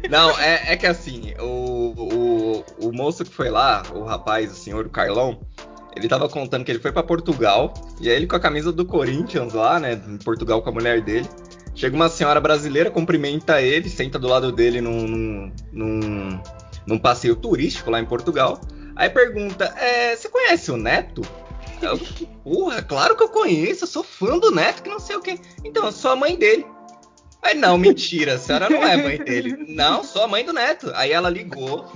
Não, é, é que assim, o, o, o moço que foi lá, o rapaz, o senhor, o Carlão, ele tava contando que ele foi para Portugal, e aí ele com a camisa do Corinthians lá, né, em Portugal com a mulher dele. Chega uma senhora brasileira, cumprimenta ele, senta do lado dele num, num, num passeio turístico lá em Portugal. Aí pergunta: é, Você conhece o Neto? Eu, Porra, claro que eu conheço, eu sou fã do Neto, que não sei o quê. Então, eu sou a mãe dele. Aí, não, mentira, a senhora não é mãe dele. Não, sou a mãe do Neto. Aí ela ligou.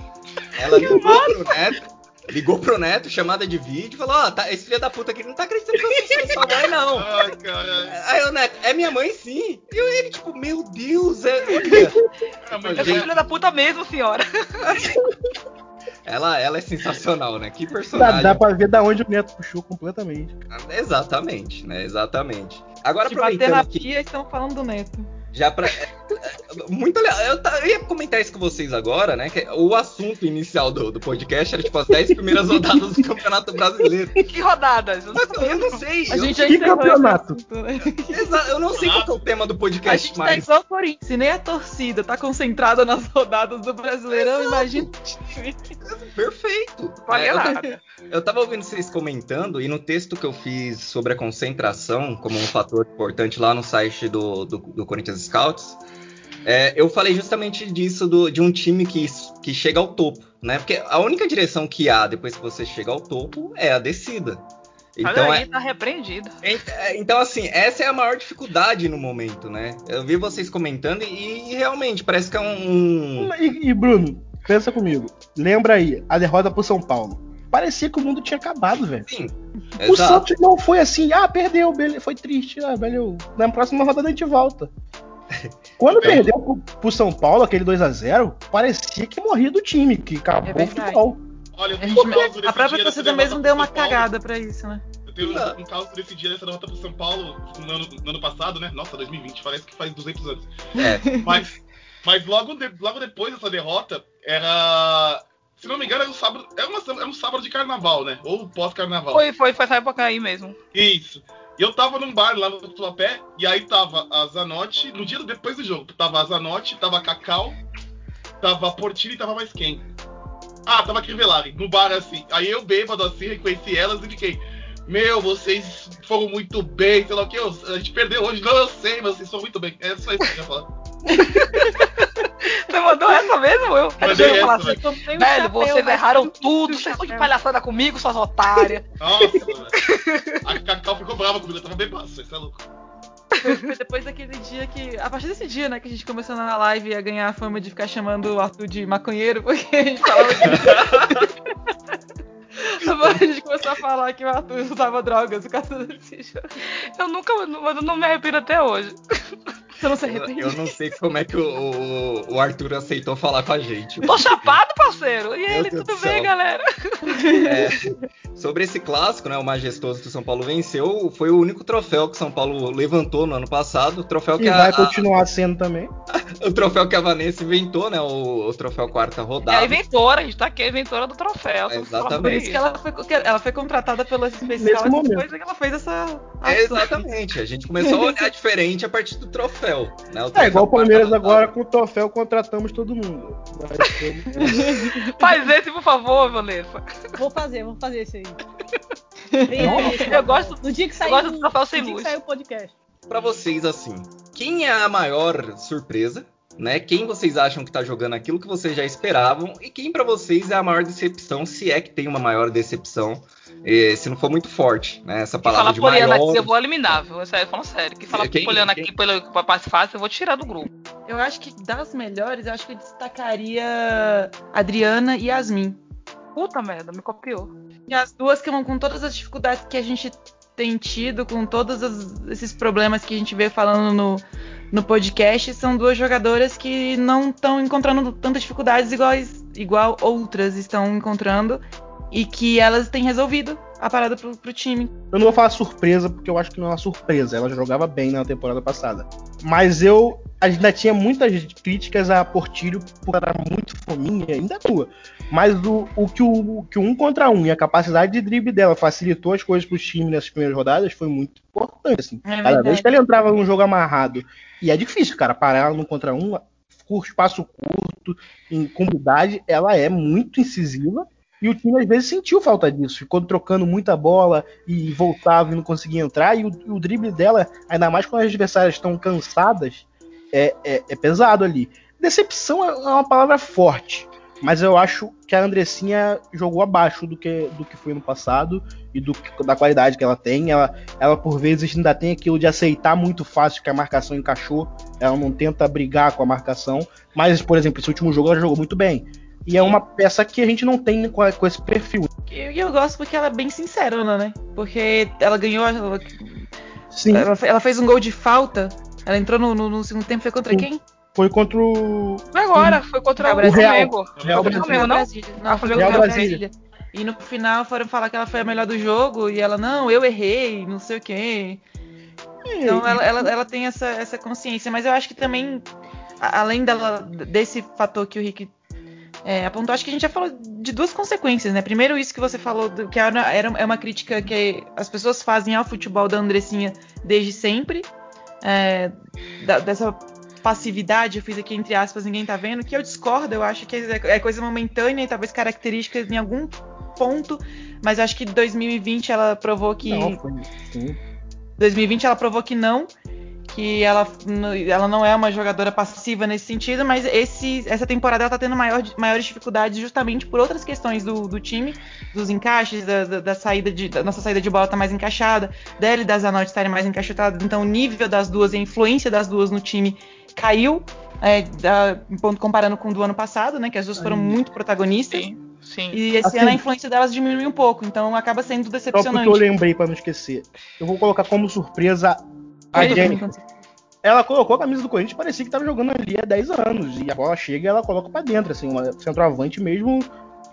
Ela ligou pro Neto ligou pro neto, chamada de vídeo, falou: Ó, oh, tá, esse filho da puta aqui não tá acreditando que eu sou sua mãe, não. Ai, cara. Aí o neto, é minha mãe sim. E ele, tipo, meu Deus, é. eu sou filha da puta mesmo, senhora. Ela, ela é sensacional, né? Que personagem. Dá, dá pra ver da onde o Neto puxou completamente. Exatamente, né? Exatamente. Agora, de aproveitando bater na que... pia, estão falando do Neto. Já pra. É, é, muito. Eu, eu, ia comentar isso com vocês agora, né? Que o assunto inicial do, do podcast era tipo as 10 primeiras rodadas do Campeonato Brasileiro. Que rodadas? Eu não, eu não sei. A gente já que campeonato? Exato, eu não sei qual é o tema do podcast a gente tá mais. Tá igual o Corinthians, nem a torcida tá concentrada nas rodadas do Brasileirão, imagina. Perfeito. É, eu, eu tava ouvindo vocês comentando e no texto que eu fiz sobre a concentração como um fator importante lá no site do, do, do Corinthians Scouts, é, eu falei justamente disso do, de um time que, que chega ao topo, né? Porque a única direção que há depois que você chega ao topo é a descida. Então, Olha aí, é, tá repreendido. É, então, assim, essa é a maior dificuldade no momento, né? Eu vi vocês comentando e, e realmente parece que é um. E, e, Bruno, pensa comigo. Lembra aí, a derrota pro São Paulo. Parecia que o mundo tinha acabado, velho. Sim. O exato. Santos não foi assim, ah, perdeu, foi triste, ah, valeu. Na próxima rodada a gente volta. Quando é. perdeu pro, pro, São Paulo, aquele 2 a 0 parecia que morria do time, que acabou é o futebol. Olha, a, gente, a própria torcida mesmo deu uma cagada pra isso, né? Eu tenho um, um caso desse dia dessa derrota pro São Paulo no ano, no ano, passado, né? Nossa, 2020, parece que faz 200 anos. É. Mas, mas logo, de, logo depois dessa derrota, era. Se não me engano, era um sábado, era, uma, era um sábado de carnaval, né? Ou pós-carnaval. Foi, foi, foi essa época aí mesmo. Isso. E eu tava num bar lá no Tatuapé, e aí tava a Zanotti, no dia depois do jogo, tava a Zanotti, tava a Cacau, tava a Portilha e tava mais quem? Ah, tava a Crivellari, no bar assim. Aí eu bêbado assim, reconheci elas e fiquei, meu, vocês foram muito bem, sei lá o que, a gente perdeu hoje. Não, eu sei, mas vocês foram muito bem. É só isso que eu ia falar. Você mandou essa mesmo? Eu Mandei eu falar assim, velho, chapéu, vocês erraram tudo, vocês estão de palhaçada comigo, suas otárias. Nossa, velho. A Cacau ficou brava comigo, eu tava bem passo, isso é louco. Foi, depois daquele dia que. A partir desse dia, né, que a gente começou na live a ganhar a fama de ficar chamando o Arthur de maconheiro, porque a gente falava que. a gente começou a falar que o Arthur usava drogas por causa desse jogo. Eu nunca, mas eu não me arrependo até hoje. Você não se Eu, arrepende? eu não sei como é que o, o- o Arthur aceitou falar com a gente. Tô chapado, parceiro. E ele, Deus tudo do bem, céu. galera? É, sobre esse clássico, né, o majestoso que o São Paulo venceu, foi o único troféu que o São Paulo levantou no ano passado, o troféu que E a, vai a- continuar sendo também. o troféu que a Vanessa inventou, né, o, o troféu quarta É a rodada. inventora, a gente tá aqui, a inventora do troféu. É, exatamente. Por isso que ela foi, que ela foi contratada pelo especial Nesse momento. depois que ela fez essa ação. É, exatamente, a gente começou a olhar diferente a partir do troféu. Né, o É troféu igual o Palmeiras agora com o troféu contratamos todo mundo. Faz esse, por favor, Vanessa. Vou fazer, vou fazer esse aí. Esse Eu gosto- No dia que Eu sair, gosto do troféu sem no dia que luz. sair o podcast. Pra vocês, assim, quem é a maior surpresa? Né? Quem vocês acham que tá jogando aquilo que vocês já esperavam? E quem pra vocês é a maior decepção, se é que tem uma maior decepção, eh, se não for muito forte, né? Essa Que palavra falar de Poliana maior. aqui, eu vou eliminar, viu? Aí, falando sério. Que falar Quem? Poliana Quem? aqui pela, pra participar, eu vou tirar do grupo. Eu acho que das melhores, eu acho que eu destacaria Adriana e Yasmin. Puta merda, me copiou. E as duas que vão com todas as dificuldades que a gente tem tido, com todos os- esses problemas que a gente vê falando no, no podcast, são duas jogadoras que não estão encontrando tantas dificuldades iguais, igual outras estão encontrando e que elas têm resolvido a parada pro, pro time. Eu não vou falar surpresa, porque eu acho que não é uma surpresa. Ela jogava bem na temporada passada. Mas eu ainda tinha muitas críticas a Portilho por era muito fominha, ainda atua. Mas o, o, que o, o que o um contra um e a capacidade de drible dela facilitou as coisas pro time nessas primeiras rodadas foi muito importante. Assim. É Cada vez que ela entrava num jogo amarrado, e é difícil, cara, parar ela no contra um, curto, espaço curto, em comunidade, ela é muito incisiva. E o time às vezes sentiu falta disso, ficou trocando muita bola e voltava e não conseguia entrar. E o, o drible dela, ainda mais quando as adversárias estão cansadas, é, é- é pesado ali. Decepção é uma palavra forte, mas eu acho que a Andressinha jogou abaixo do que, do que foi no passado e do, da qualidade que ela tem. Ela, ela, por vezes, ainda tem aquilo de aceitar muito fácil que a marcação encaixou. Ela não tenta brigar com a marcação. Mas, por exemplo, esse último jogo ela jogou muito bem. E é uma peça que a gente não tem com, a- com esse perfil. E e eu gosto porque ela é bem sincerona, né? Porque ela ganhou. Ela, Sim, ela ela fez um gol de falta. Ela entrou no, no- no segundo tempo, foi contra Sim. quem? foi contra o. Foi agora, foi contra O o Real. Flamengo. Real Foi Brasil. o Flamengo, não? Não, foi Real Real Brasília. Brasília. E no final foram falar que ela foi a melhor do jogo e ela, não, eu errei, não sei o quê. Então ela, ela, ela tem essa, essa consciência, mas eu acho que também, além dela, desse fator que o Rick é, apontou, acho que a gente já falou de duas consequências, né? Primeiro, isso que você falou, do- que era, era é uma crítica que as pessoas fazem ao futebol da Andressinha desde sempre, é, da- dessa passividade, eu fiz aqui entre aspas, ninguém tá vendo, que eu discordo, eu acho que é é coisa momentânea e talvez característica em algum ponto, mas acho que 2020 ela provou que Não, foi. Sim. 2020 ela provou que não, que ela, ela não é uma jogadora passiva nesse sentido, mas esse, essa temporada ela tá tendo maior- maiores dificuldades justamente por outras questões do, do time, dos encaixes, da, da- da saída de, da nossa saída de bola tá mais encaixada, dela e da Zanotti estarem mais encaixotadas, então o nível das duas e a influência das duas no time caiu, é, da- comparando com o do ano passado, né, que as duas foram muito protagonistas. Sim, sim. E esse Assim- ano a influência delas diminuiu um pouco, então acaba sendo Só porque decepcionante. eu lembrei pra não esquecer. Eu vou colocar como surpresa a Jenny. enquanto- Ela colocou a camisa do Corinthians, parecia que tava jogando ali há 10 anos. E a bola chega e ela coloca pra dentro, assim, uma centroavante mesmo.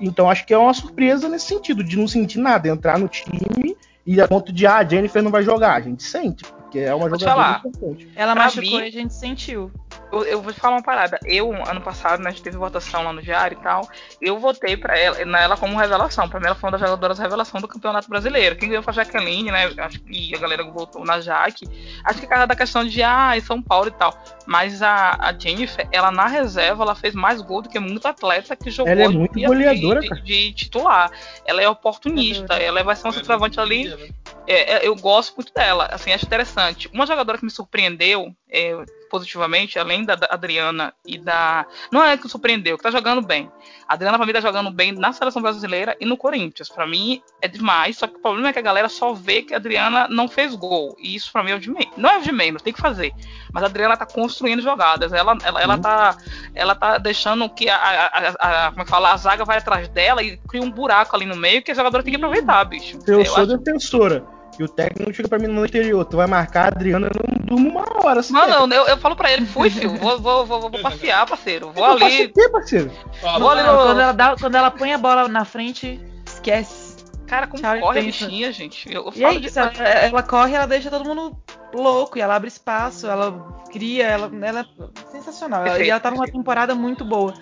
Então acho que é uma surpresa nesse sentido, de não sentir nada, entrar no time e a ponto de, ah, a Jennifer não vai jogar. A gente sente, porque é uma Vou jogadora falar. importante. Ela Pra machucou mim- e a gente sentiu. Eu, eu vou te falar uma parada. Eu, ano passado, né, a gente teve votação lá no Diário e tal. Eu votei pra ela, nela como revelação. Pra mim, ela foi uma das jogadoras revelação do Campeonato Brasileiro. Quem ganhou foi a Jaqueline, né? Acho que a galera votou na Jaque. Acho que é cara da questão de, ah, em São Paulo e tal. Mas a, a Jennifer, ela na reserva, ela fez mais gol do que muito atleta que jogou Ela é muito dia goleadora, de, cara. de titular. Ela é oportunista, ela vai ser uma centroavante ali. É, é, eu gosto muito dela, assim, acho interessante. Uma jogadora que me surpreendeu, é, positivamente, além da, da Adriana e da. Não é que surpreendeu, que tá jogando bem. A Adriana, pra mim, tá jogando bem na seleção brasileira e no Corinthians. Pra mim é demais, só que o problema é que a galera só vê que a Adriana não fez gol. E isso pra mim é o de menos. Não é o de menos, tem que fazer. Mas a Adriana tá construindo jogadas. Ela, ela, ela, tá, ela tá deixando que a, a, a, a como é que fala, a zaga vai atrás dela e cria um buraco ali no meio que a jogadora tem que aproveitar, bicho. Eu, eu sou acho... defensora. E o técnico chega pra mim no interior, tu vai marcar a Adriana, eu não durmo uma hora. Assim não, não, eu, eu falo pra ele, fui, filho, vou, vou, vou, vou passear, parceiro. Vou ali. Quê, parceiro? Vou ali no... quando, ela dá, quando ela põe a bola na frente, esquece. Cara, como Tchau, corre a bichinha, gente. Eu, eu e é isso, ela, ela, corre, ela deixa todo mundo louco, e ela abre espaço, ela cria, ela, ela é sensacional. Perfeito, e ela tá numa temporada muito boa.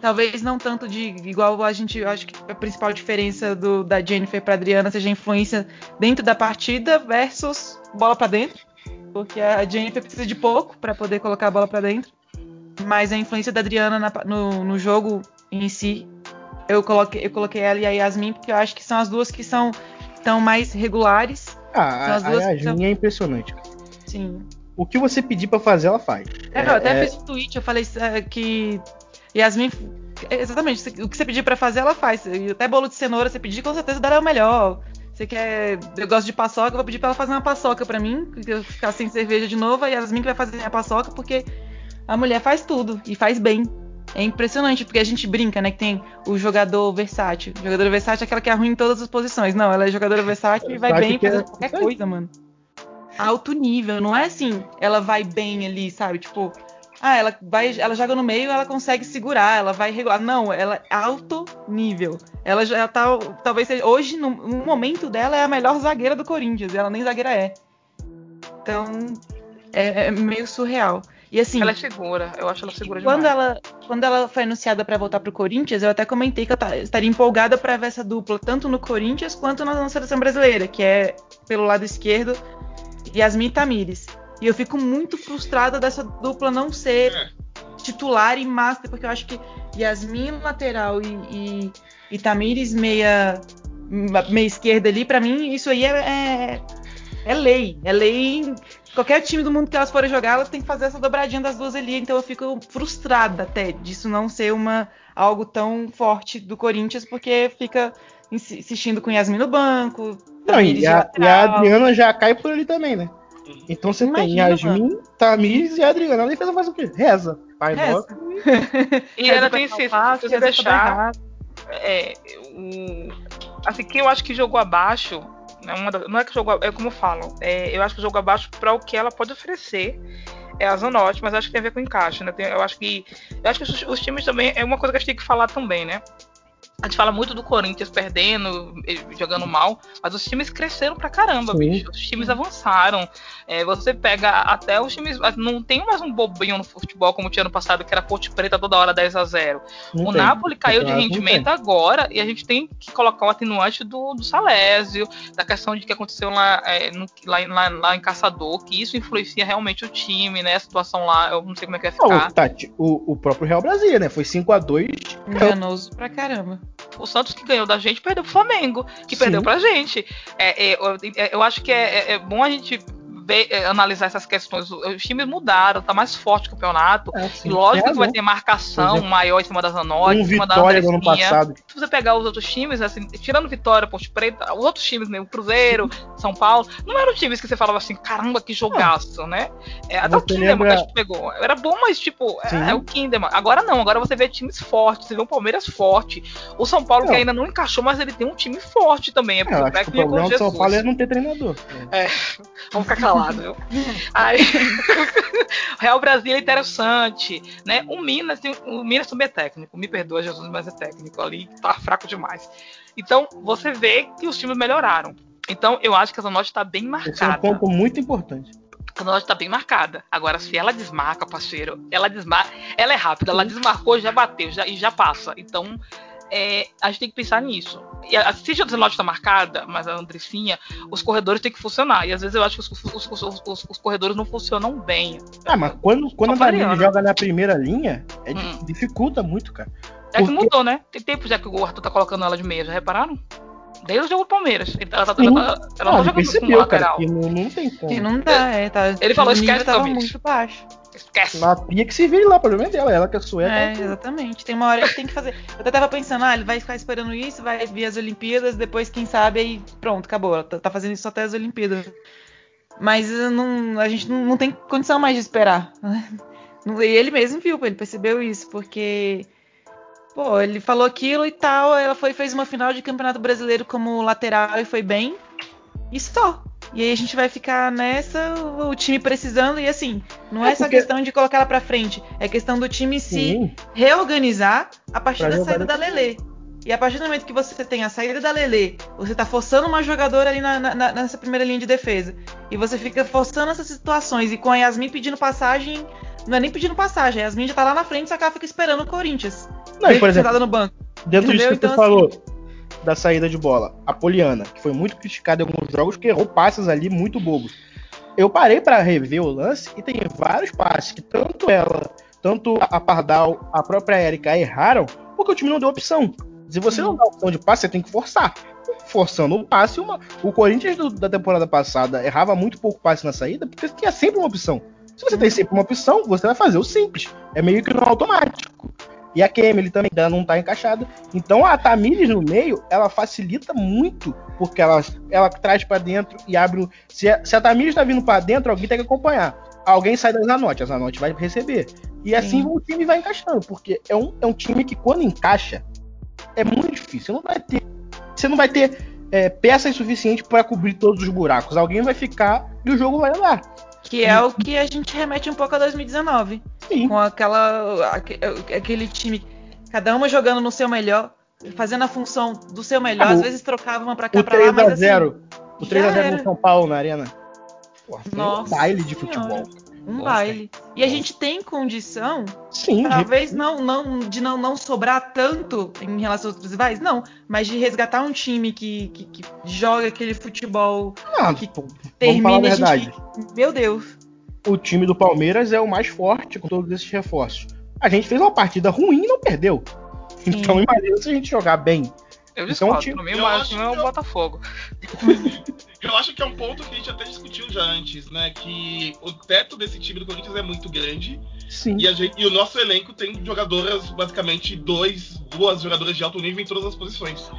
Talvez não tanto de igual a gente, eu acho que a principal diferença do, da Jennifer para Adriana seja a influência dentro da partida versus bola para dentro, porque a Jennifer precisa de pouco para poder colocar a bola para dentro, mas a influência da Adriana na, no, no, jogo em si, eu coloquei, eu coloquei ela e a Yasmin porque eu acho que são as duas que são tão mais regulares. Ah, a, a Yasmin são... é impressionante. Sim. O que você pedir para fazer, ela faz. É, é, eu até é... fiz um tweet, eu falei é, que Yasmin, exatamente, o que você pedir para fazer, ela faz. E até bolo de cenoura, você pedir, com certeza dará o melhor. Você quer. Eu gosto de paçoca, eu vou pedir pra ela fazer uma paçoca para mim, porque eu ficar sem cerveja de novo, a Yasmin que vai fazer a paçoca, porque a mulher faz tudo e faz bem. É impressionante, porque a gente brinca, né? Que tem o jogador versátil. O jogador versátil é aquela que é ruim em todas as posições. Não, ela é jogadora versátil e vai bem fazer é qualquer coisa, mano. Alto nível, não é assim, ela vai bem ali, sabe? Tipo, ah, ela vai, ela joga no meio, ela consegue segurar, ela vai regular. Não, ela é alto nível. Ela já tá, talvez seja, hoje no, no, momento dela é a melhor zagueira do Corinthians, ela nem zagueira é. Então, é, é meio surreal. E assim, ela é segura, eu acho ela segura quando demais. Ela, quando ela foi anunciada para voltar pro Corinthians, eu até comentei que eu estaria empolgada para ver essa dupla tanto no Corinthians quanto na seleção brasileira, que é pelo lado esquerdo Yasmin Tamires. E eu fico muito frustrada dessa dupla não ser é. titular e master, porque eu acho que Yasmin lateral e, e, e Tamires meia, meia esquerda ali, para mim, isso aí é, é, é, lei. É lei. Qualquer time do mundo que elas forem jogar, elas têm que fazer essa dobradinha das duas ali. Então eu fico frustrada até disso não ser uma algo tão forte do Corinthians, porque fica insistindo com Yasmin no banco. Não, e a, e a Adriana já cai por ali também, né? Então você Imagina, tem Yasmin. Tamires e Adriana. A defesa faz o quê? Reza. Pai Reza. e ela tem se você deixar. É, um, assim, que eu acho que jogou abaixo. Né, da, não é que jogou. É como eu falo. É, eu acho que jogou abaixo para o que ela pode oferecer é a Zanotti, mas acho que tem a ver com encaixe, né? Tem, eu acho que eu acho que os, os, times também é uma coisa que a gente tem que falar também, né? A gente fala muito do Corinthians perdendo, jogando mal, mas os times cresceram pra caramba, Sim. bicho. Os times avançaram. É, você pega até os times. Não tem mais um bobinho no futebol como tinha ano passado, que era Ponte Preta toda hora 10 a 0 não O tem. Napoli caiu de rendimento agora e a gente tem que colocar o atenuante do, do Salésio, da questão de que aconteceu lá, é, no, lá, lá, lá, em Caçador, que isso influencia realmente o time, né? A situação lá, eu não sei como é que vai ficar. Oh, Tati, o, o próprio Real Brasília, né? Foi 5 a 2 Enganoso pra caramba o Santos que ganhou da gente perdeu pro Flamengo, que Sim. perdeu pra gente. É, é, eu, é, eu, acho que é, é bom a gente ver, é, analisar essas questões. Os times mudaram, tá mais forte o campeonato. É, lógico é, que vai ter marcação maior em cima das Zanotti, um em cima Vitória da ano passado. Se você pegar os outros times, assim, tirando Vitória, Ponte Preta, os outros times, né, o Cruzeiro, São Paulo, não eram times que você falava assim, caramba, que jogaço, né? É, até você o Kinderman lembra... que a gente pegou. Era bom, mas tipo, é, é, o Kinderman. Agora não, agora você vê times fortes, você vê o Palmeiras forte. O São Paulo não. que ainda não encaixou, mas ele tem um time forte também. É, é o problema do São Paulo é não ter treinador. É, vamos ficar calados lado, viu? Aí, Real Brasil é interessante, né? O Minas, o Minas também é técnico, me perdoa, Jesus, mas é técnico ali, tá fraco demais. Então, você vê que os times melhoraram. Então, eu acho que essa nota está bem marcada. Esse é um ponto muito importante. A nota está bem marcada. Agora, se ela desmarca, parceiro, ela desmarca, ela é rápida, ela desmarcou, já bateu, já, e já passa. Então, é, a gente tem que pensar nisso. E a, se a Zelote está marcada, mas a Andressinha, os corredores têm que funcionar. E às vezes eu acho que os, os, os, os corredores não funcionam bem. Ah, mas quando, quando a Danilo joga na primeira linha, é, hum. dificulta muito, cara. É Porque... que mudou, né? Tem tempo já que o Arthur tá colocando ela de meia, já repararam? Desde o jogo do Palmeiras. Ele, ela, tá- Sim. ela, ela, ela Ah, não ele joga com percebeu, cara, lateral. que não, não tem como. Que não dá, é, tá. Ele falou, esquece, tava Tomite. muito baixo. Esquece. A Pia que se vire lá, o problema é dela, ela que é sueca. É, ela exatamente. Tem uma hora que tem que fazer. Eu até tava pensando, ah, ele vai ficar esperando isso, vai vir as Olimpíadas, depois, quem sabe, aí pronto, acabou. Ela tá tá fazendo isso até as Olimpíadas. Mas eu não- a gente não, não tem condição mais de esperar. Não- E ele mesmo viu, ele percebeu isso, porque. Pô, ele falou aquilo e tal, ela foi fez uma final de campeonato brasileiro como lateral e foi bem. E só. E aí a gente vai ficar nessa, o time precisando, e assim, não é, É só porque- questão de colocar ela pra frente, é questão do time se Sim. reorganizar a partir Pra da saída da. Lelê. E a partir do momento que você tem a saída da Lelê, você tá forçando uma jogadora ali na- na- nessa primeira linha de defesa. E você fica forçando essas situações. E com a Yasmin pedindo passagem. Não é nem pedindo passagem, a Yasmin já tá lá na frente, só que ela fica esperando o Corinthians. Não, e por exemplo, sentada no banco. dentro disso entendeu? que Então, você falou, da saída de bola, a Poliana, que foi muito criticada em alguns jogos, que errou passes ali muito bobos. Eu parei pra rever o lance e tem vários passes que tanto ela, tanto a Pardal, a própria Erika erraram, porque o time não deu opção. Se você não dá opção de passe, você tem que forçar. Forçando o passe, uma... o Corinthians do- da temporada passada errava muito pouco passe na saída, porque tinha sempre uma opção. Se você tem sempre uma opção, você vai fazer o simples. É meio que no automático. E a Kemily também não tá encaixada. Então a Tamires no meio, ela facilita muito, porque ela, ela traz pra dentro e abre. Se a, se a Tamires tá vindo pra dentro, alguém tem que acompanhar. Alguém sai da Zanotti, a Zanotti vai receber. E assim Sim. o time vai encaixando, porque é um, é um time que quando encaixa, é muito difícil. Você não vai ter, você não vai ter é, peças suficientes para cobrir todos os buracos. Alguém vai ficar e o jogo vai andar. Que é o que a gente remete um pouco a 2019. Sim. Com aquela. aque- aquele time. Cada uma jogando no seu melhor. Fazendo a função do seu melhor. Ah, Às vezes trocava uma pra cá O pra lá, mas assim. 3x0. O já 3x0 era. no São Paulo na arena. Pô, foi um Nossa baile de Senhora. Um Nossa. baile. E a gente tem condição, Sim, talvez não, não de não, não sobrar tanto em relação aos outros rivais, não, mas de resgatar um time que, que, que joga aquele futebol, Ah, que pô, vamos falar a termina a verdade. gente. Meu Deus. O time do Palmeiras é o mais forte com todos esses reforços. A gente fez uma partida ruim e não perdeu. Então imagina se a gente jogar bem. Eu Então, discordo. tipo, pra mim, o time é o Botafogo. Eu acho que é um ponto que a gente até discutiu já antes, né? Que o teto desse time do Corinthians é muito grande Sim. e, gente- e o nosso elenco tem jogadoras, basicamente, dois, duas jogadoras de alto nível em todas as posições.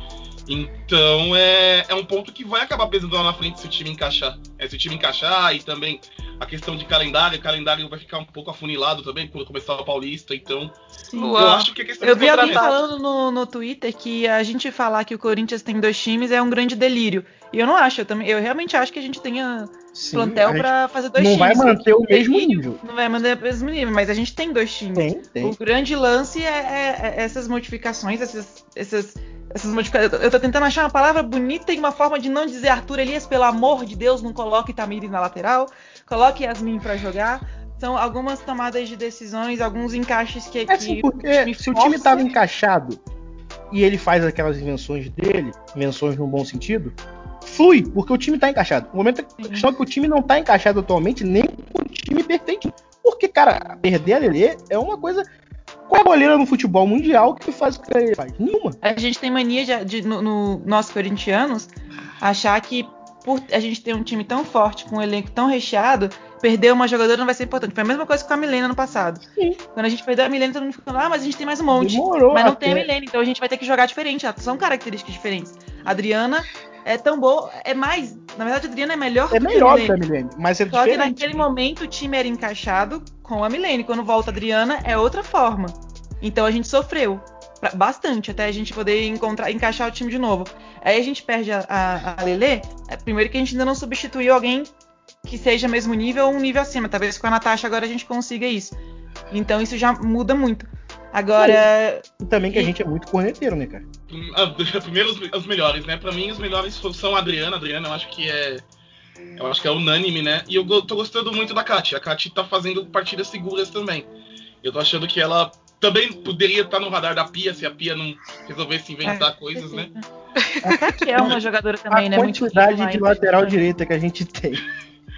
Então é, é um ponto que vai acabar pesando lá na frente se o time encaixar. É, se o time encaixar e também a questão de calendário, o calendário vai ficar um pouco afunilado também quando começar o Paulista, então eu Luan, acho que a questão Eu vi alguém falando no, no Twitter que a gente falar que o Corinthians tem dois times é um grande delírio. E eu não acho, eu, também, eu realmente acho que a gente tenha Sim, plantel a gente pra fazer dois não times. vai manter o mesmo Delírio nível. Não vai manter o mesmo nível, mas a gente tem dois times. Tem, tem. O grande lance é, é- é essas modificações, essas, essas, essas modificações. Eu tô tentando achar uma palavra bonita e uma forma de não dizer Arthur Elias, pelo amor de Deus, não coloque Tamires na lateral, coloque Yasmin pra jogar. São algumas tomadas de decisões, alguns encaixes que, É que assim, porque se o time tava encaixado e ele faz aquelas invenções dele, invenções no bom sentido, flui, porque o time tá encaixado. O momento a Sim. questão é que o time não tá encaixado atualmente, nem o time perfeito. Porque, cara, perder a Lelê é uma coisa. Qual é a goleira no futebol mundial que faz o que ele faz? Nenhuma. A gente tem mania de, de- no, no nós corintianos achar que por a gente ter um time tão forte, com um elenco tão recheado, perder uma jogadora não vai ser importante. Foi a mesma coisa com a Milena no passado. Sim. Quando a gente perdeu a Milena, todo mundo ficou, ah, mas a gente tem mais um monte. Demorou mas não até. tem a Milena, então a gente vai ter que jogar diferente. ah, São características diferentes. A Adriana é tão boa, é mais. Na verdade, a Adriana é melhor É melhor que a Milene. Mas é Só que naquele momento o time era encaixado com a Milene. Quando volta a Adriana, é outra forma. Então a gente sofreu bastante até a gente poder encontrar, encaixar o time de novo. Aí a gente perde a, a, a Lelê. é, Primeiro que a gente ainda não substituiu alguém que seja mesmo nível ou um nível acima. Talvez com a Natasha agora a gente consiga isso. Então isso já muda muito. Agora, E também que a gente é muito corneteiro, né, cara? Primeiro os, os melhores, né? Pra mim, os melhores são a Adriana. A Adriana, eu acho que é. Eu acho que é unânime, né? E eu tô gostando muito da Kat. A Kat tá fazendo partidas seguras também. Eu tô achando que ela também poderia estar no radar da Pia se a Pia não resolvesse inventar coisas, né? a Kaki é uma jogadora também, a né? Muito quantidade incrível, de lateral direita que a gente tem.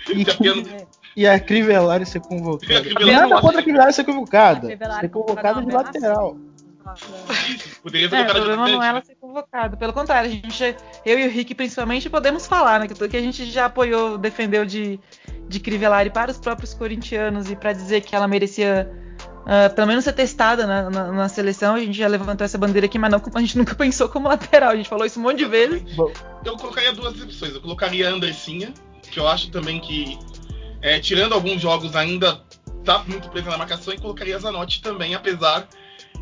E, Se a Pia não- e a Crivellari ser convocada. E a Crivellari- Nada contra a Crivellari ser convocada. Ser convocada de convocada lateral. Poderia ter É, o colocado problema não é ela ser convocada. Pelo contrário, a gente, eu e o Rick principalmente podemos falar, né? Que a gente já apoiou, defendeu de, de Crivellari para os próprios corintianos e para dizer que ela merecia ah, pelo menos ser testada na, na- na seleção. A gente já levantou essa bandeira aqui, mas não, a gente nunca pensou como lateral. A gente falou isso um monte de vezes. Eu colocaria duas opções. Eu colocaria a Andressinha, que eu acho também que, é, tirando alguns jogos, ainda tá muito presa na marcação, e colocaria a Zanotti também, apesar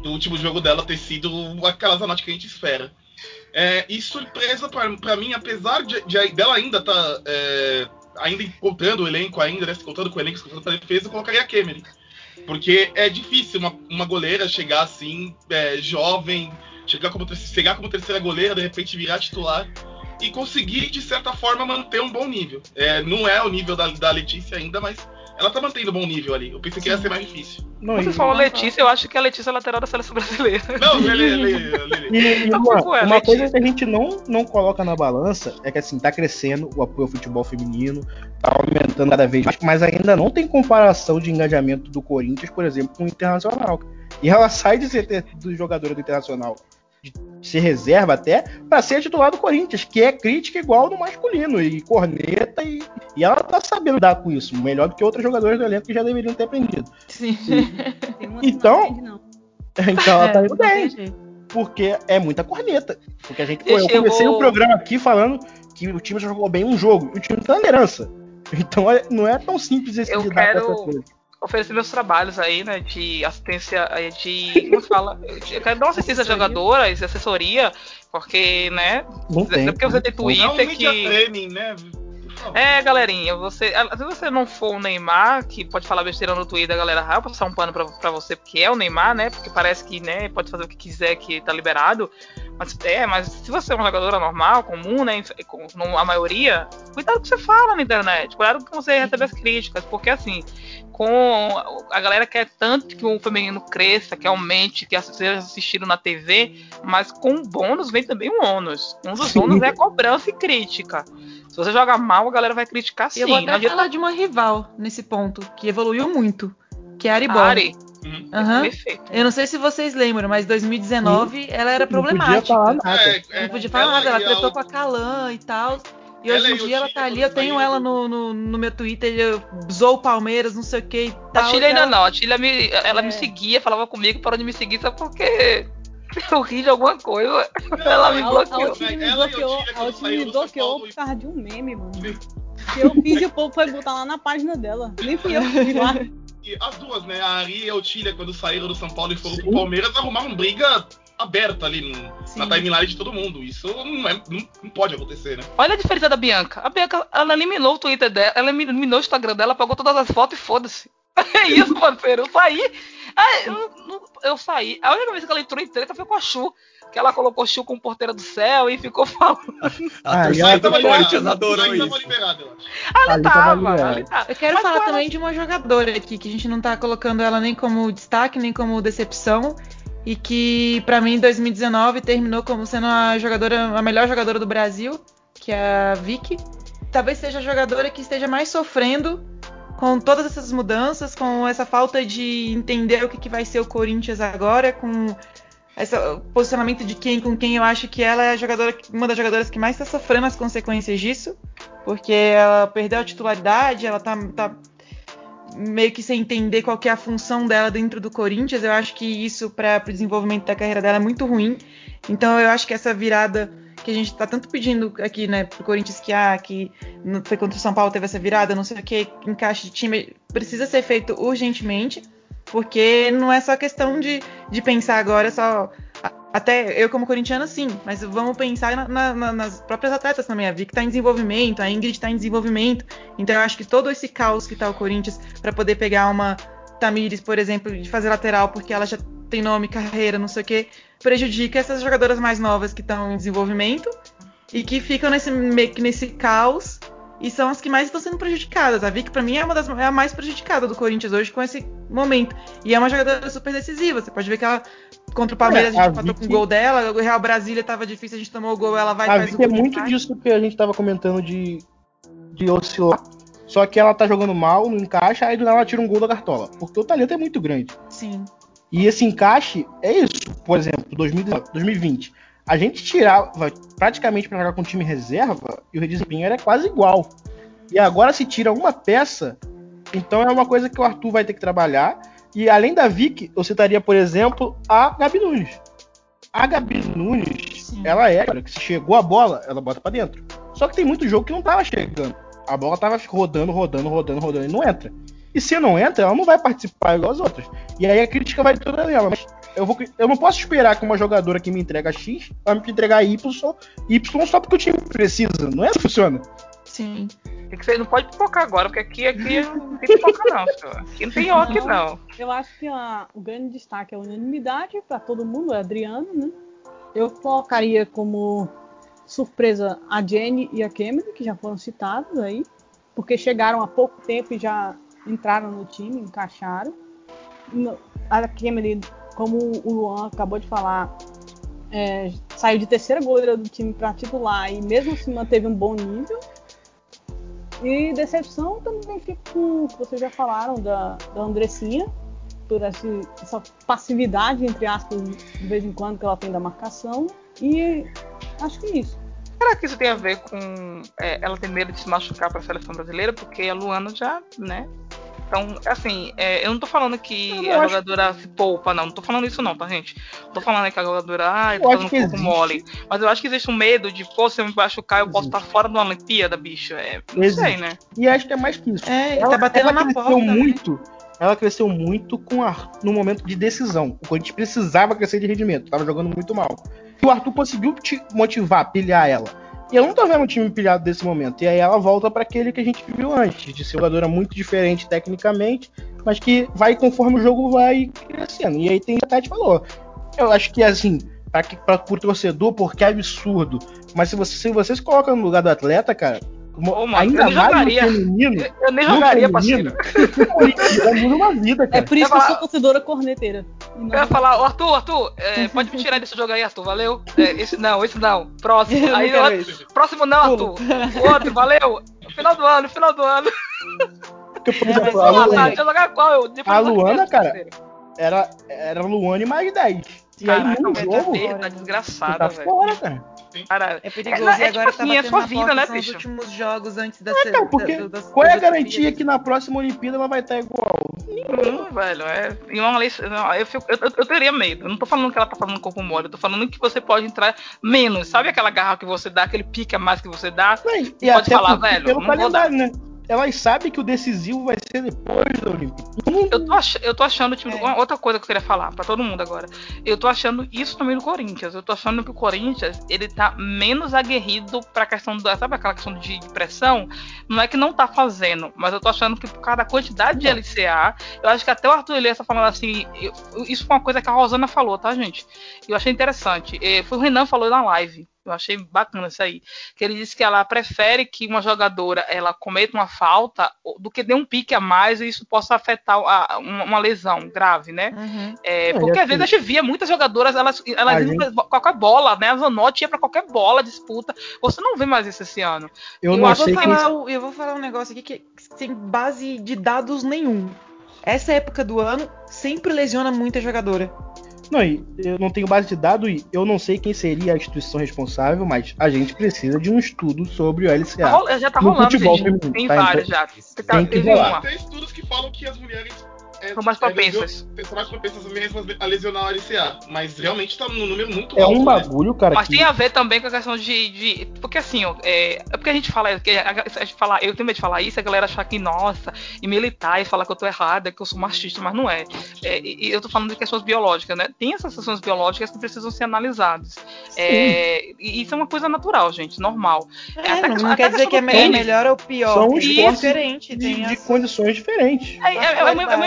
do último jogo dela ter sido aquela Zanotti que a gente espera. É, e surpresa pra mim, apesar de, de- dela ainda tá é, ainda encontrando o elenco, ainda, né, se encontrando com o elenco, se encontrando pra defesa, eu colocaria a Kemery. Porque é difícil uma, uma goleira chegar assim, é, jovem, chegar como, chegar como terceira goleira, de repente virar titular e conseguir, de certa forma, manter um bom nível. É, não é o nível da, da Letícia ainda, mas ela tá mantendo um bom nível ali. Eu pensei que ia ser mais difícil. Não, Você falou Letícia, eu acho que a Letícia é lateral da seleção brasileira. Não, Lele, Lele. E, e Eu uma, é, uma Letícia. coisa que a gente não, não coloca na balança é que assim, tá crescendo o apoio ao futebol feminino, tá aumentando cada vez mais, mas ainda não tem comparação de engajamento do Corinthians, por exemplo, com o Internacional. E ela sai de ser ter- do jogador do Internacional, de ser reserva até, pra ser titular do Corinthians, que é crítica igual no masculino, e corneta, e, e ela tá sabendo lidar com isso, melhor do que outros jogadores do elenco que já deveriam ter aprendido. Sim. Então- que não aprende, não. Então ela tá É, indo bem. porque é muita corneta. Porque a gente, pô, eu comecei vou- o programa aqui falando que o time já jogou bem um jogo, e o time tá na liderança. Então é- não é tão simples esse Eu lidar quero- com essa coisa. Oferecer meus trabalhos aí, né, de assistência, aí de, como fala, eu quero dar uma assistência a jogadoras, assessoria, porque, né, Não é tem. porque você tem É um Twitter media que... training, né? É, galerinha, você. Se você não for o Neymar, que pode falar besteira no Twitter, a galera vai passar um pano pra, pra você, porque é o Neymar, né? Porque parece que, né, pode fazer o que quiser, que tá liberado. Mas é, mas se você é uma jogadora normal, comum, né? Com, a maioria, cuidado com o que você fala na internet, cuidado com você recebe as críticas, porque assim, com a galera quer tanto que o feminino cresça, que aumente, que seja assistido na TV, mas com o bônus vem também um ônus. Um dos Sim. ônus é cobrança e crítica. Se você joga mal, a galera vai criticar E sim. eu vou até adianta falar de uma rival nesse ponto, que evoluiu muito, que é a Aribol. Ari. Uhum. Aham. Perfeito. Eu não sei se vocês lembram, mas 2019 ela era Não podia problemática. falar nada. É, é, Não podia falar nada, ela e a tretou outra- com a Calan e tal. E Ela hoje em e dia ela tá ali, eu tenho ela no, no, no meu Twitter, eu zoou o Palmeiras, não sei o que e tal. A Tilha e ainda ela- não. A Tilha me, ela É. me seguia, falava comigo, parou de me seguir só porque eu ri de alguma coisa. Ela me A, a bloqueou. Otília me Ela bloqueou, a saiu me bloqueou por causa de um meme, mano. Que eu fiz e o povo foi botar lá na página dela. Nem fui eu que fiz lá. E as duas, né? A Ari e a Otília, quando saíram do São Paulo e foram Sim. pro Palmeiras, arrumaram briga aberta ali no- na timeline de todo mundo. Isso não, é, não, não pode acontecer, né? Olha a diferença da Bianca. A Bianca, ela eliminou o Twitter dela, ela eliminou o Instagram dela, apagou todas as fotos e foda-se. É isso, parceiro. Eu saí. Ah, eu, não- eu saí. A única vez que ela entrou em treta foi com a Chu. Que ela colocou Chu como porteira do céu e ficou falando. A Ah, e torcida do tava Corinthians adorou aí tava isso. liberado, eu acho. Ali Ali tava tava, ali tava. Eu quero Mas falar com ela- também de uma jogadora aqui, que a gente não tá colocando ela nem como destaque, nem como decepção. E que, pra mim, em 2019 terminou como sendo a jogadora, a melhor jogadora do Brasil, que é a Vicky. Talvez seja a jogadora que esteja mais sofrendo com todas essas mudanças, com essa falta de entender o que, que vai ser o Corinthians agora, com esse posicionamento de quem com quem eu acho que ela é jogadora, uma das jogadoras que mais está sofrendo as consequências disso, porque ela perdeu a titularidade, ela tá, tá meio que sem entender qual é a função dela dentro do Corinthians. Eu acho que isso para o desenvolvimento da carreira dela é muito ruim. Então eu acho que essa virada que a gente tá tanto pedindo aqui, né, pro Corinthians que ah, que foi contra o São Paulo teve essa virada, não sei o que, encaixe de time, precisa ser feito urgentemente, porque não é só questão de, de pensar agora só até eu como corintiana sim, mas vamos pensar na- na- na- nas próprias atletas também. A Vicky tá em desenvolvimento, a Ingrid tá em desenvolvimento. Então eu acho que todo esse caos que tá o Corinthians para poder pegar uma Tamires, por exemplo, de fazer lateral porque ela já tem nome, carreira, não sei o que, prejudica essas jogadoras mais novas que estão em desenvolvimento e que ficam nesse meio que nesse caos e são as que mais estão sendo prejudicadas. A Vicky, pra mim, é uma das é a mais prejudicada do Corinthians hoje com esse momento. E é uma jogadora super decisiva. Você pode ver que ela, contra o Palmeiras, É, Ah, a gente empatou com Vicky- o gol dela. O Real Brasília tava difícil, a gente tomou o gol, ela vai A faz o Vicky é gol. de muito disso que a gente tava comentando de, de oscilar. Só que ela tá jogando mal, não encaixa, aí do nada ela tira um gol da cartola. Porque o talento é muito grande. Sim. E esse encaixe é isso. Por exemplo, 2019, 2020. A gente tirava praticamente para jogar com o time reserva e o desempenho era quase igual. E agora se tira uma peça, então é uma coisa que o Arthur vai ter que trabalhar. E além da Vic, eu citaria, por exemplo, a Gabi Nunes. A Gabi Nunes, Sim. ela é, que se chegou a bola, ela bota para dentro. Só que tem muito jogo que não tava chegando. A bola tava rodando, rodando, rodando, rodando e não entra. E se não entra, ela não vai participar igual as outras. E aí a crítica vai toda nela. Mas eu, vou, eu não posso esperar que uma jogadora que me entrega X vai me entregar Y, Y só porque o time precisa. Não é assim que funciona. Sim. Tem que ser, não pode pipocar agora, porque aqui, aqui não tem pipoca não, senhor. Aqui não tem ok não. Eu acho que a- o grande destaque é a unanimidade para todo mundo, é Adriano, né? Eu colocaria como surpresa a Jenny e a Cameron, que já foram citados aí, porque chegaram há pouco tempo e já entraram no time, encaixaram. A Cameron, como o Luan acabou de falar, é, saiu de terceira goleira do time para titular e mesmo assim manteve um bom nível. E decepção também fica com o que vocês já falaram da, da Andressinha, por esse- essa passividade, entre aspas, de vez em quando que ela tem da marcação. E acho que é isso. Será que isso tem a ver com é, ela ter medo de se machucar para a seleção brasileira? Porque a Luana já, né? Então, assim, é, eu não tô falando que Eu a jogadora se poupa, não. Não tô falando isso, não, tá, gente? Não tô falando que a jogadora, ah, Eu tá dando que um pouco existe. mole. Mas eu acho que existe um medo de, pô, se eu me machucar, eu posso Existe. estar fora da Olimpíada, bicho. É, não Existe. sei, né? E acho que é mais que isso. É, e ela, tá batendo ela na cresceu porta. né? muito. Ela cresceu muito com a, no momento de decisão. O Corinthians precisava crescer de rendimento. Tava jogando muito mal. E o Arthur conseguiu te motivar, pilhar ela. E eu não tô vendo o time pilhado desse momento. E aí ela volta para aquele que a gente viu antes, de ser jogadora muito diferente tecnicamente, mas que vai conforme o jogo vai crescendo. E aí tem o que falou. Eu acho que assim, para o torcedor, porque é absurdo. Mas se você se você se coloca no lugar do atleta, cara, Ô, mano, ainda eu nem mais jogaria. no feminino, Eu, eu nem no jogaria, feminino, parceiro. Muda uma vida, É cara. por isso Eu que eu sou torcedora corneteira. E não Eu ia falar, ô, Arthur, Arthur, é, pode me tirar desse jogo aí, Arthur, valeu? É, esse não, esse não. Próximo. Eu não Aí, quero outro- isso. próximo não, Arthur. O outro, valeu? Final do ano, final do ano. Porque, por É, exemplo, a Luana, deixa eu jogar qual? Eu- depois A Luana, cara, era, era Luane mais 10. E aí, Caraca, num mas jogo, dele tá você desgraçada, tá velho. fora, cara. Cara, É perigoso. É, é e agora tipo tá assim, é sua vida, né, bicho? últimos jogos antes da Então, porque da- das- qual é a garantia que na próxima Olimpíada ela vai estar igual? Hum, velho, é. E uma lei, não, eu, fico- eu, eu- eu teria medo. Eu não tô falando que ela tá fazendo corpo mole, eu tô falando que você pode entrar menos. Sabe aquela garra que você dá, aquele pique a mais que você dá? Não, e Pode até falar, velho, pelo não vou calendário, né? Elas sabem que o decisivo vai ser depois da Olimpíada. Não- Eu tô, ach- eu tô achando, tipo, É. outra coisa que eu queria falar pra todo mundo agora. Eu tô achando isso também no Corinthians. Eu tô achando que o Corinthians, ele tá menos aguerrido pra questão da. Sabe aquela questão de, pressão? Não é que não tá fazendo, mas eu tô achando que por causa da quantidade de. LCA, eu acho que até o Arthur Elias tá falando assim. eu- isso foi uma coisa que a Rosana falou, tá, gente? Eu achei interessante. Eh, Foi o Renan falou na live. Eu achei bacana isso aí. Que ele disse que ela prefere que uma jogadora ela cometa uma falta do que dê um pique a mais e isso possa afetar a- uma, uma lesão grave, né? Uhum. É, É, porque às vezes a assim- gente via muitas jogadoras, elas, elas A iam pra qualquer bola, né? A Zanotti ia pra qualquer bola, disputa. Você não vê mais isso esse ano. Eu Eu não Eu vou, falar, o- eu vou falar um negócio aqui que sem base de dados nenhum. Essa época do ano sempre lesiona muita jogadora. Não, e eu não tenho base de dados e eu não sei quem seria a instituição responsável, mas a gente precisa de um estudo sobre o Tá LCA. rola- já tá No rolando, futebol gente. feminino, Tem tá? vários Então, já. Tá, tem que rolar. Tem estudos que falam que as mulheres é, São mais é, propensas. lesio- são mais propensas mesmo a lesionar o LCA. Mas realmente tá num número muito É alto. um né? bagulho, cara. Mas que... tem a ver também com a questão de. de- porque assim, ó, é, é porque a gente fala. que a, a gente fala eu tenho medo de falar isso, a galera achar que, nossa, e militar e falar que eu tô errada, que eu sou machista, mas não é. É, e, e eu tô falando de questões biológicas, né? Tem essas questões biológicas que precisam ser analisadas. É, e isso é uma coisa natural, gente, normal. É, até não, não até quer dizer que é do me- tênis. melhor ou pior. São tem esportes diferente, de, tem de as- condições diferentes. É, é- é o mesmo, é o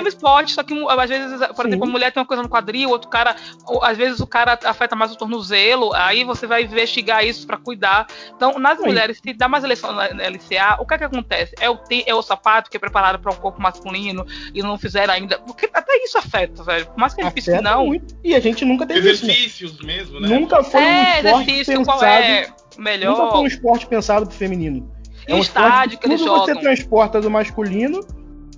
só que um, às vezes, por Sim. exemplo, a mulher tem uma coisa no quadril, outro cara, ou, às vezes o cara afeta mais o tornozelo, aí você vai investigar isso pra cuidar. Então, nas Sim. mulheres, se dá mais eleição na na LCA, o que é que acontece? É o, te- é o sapato que é preparado para o corpo masculino e não fizeram ainda. Porque até isso afeta, velho. Por mais que a gente pense que não. muito. E a gente nunca teve isso. né? Exercícios mesmo, né? Nunca foi um É, esporte exercício, pensado. qual é Nunca foi melhor. um esporte pensado pro feminino. O um esporte estádio que eles tudo você jogam. transporta do masculino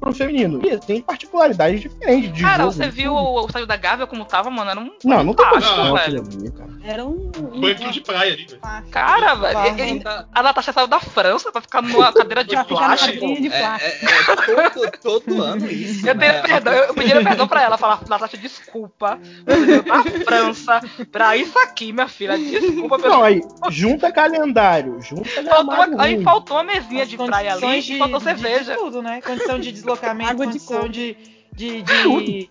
pro feminino. E tem particularidades diferentes de Cara, jogo. você viu o, o da Gávea como tava, mano? Era um. Não, não tem condição velho. ali, cara. Era um. um Banquinho de praia ali, velho. Cara, velho. E- A Natasha saiu da França pra ficar numa cadeira de Pra plástico. de É, plástico. é- é todo, todo ano isso. Eu, né? tenho perdão, eu pedi perdão pra ela, falar, Natasha, desculpa. Você veio da França pra isso aqui, minha filha. Desculpa, Não, aí, junta calendário, junta faltou Aí faltou uma mesinha As de praia ali condições e faltou de- cerveja. De tudo, né? Condição de deslocamento, Água de condição coco. de, de, de,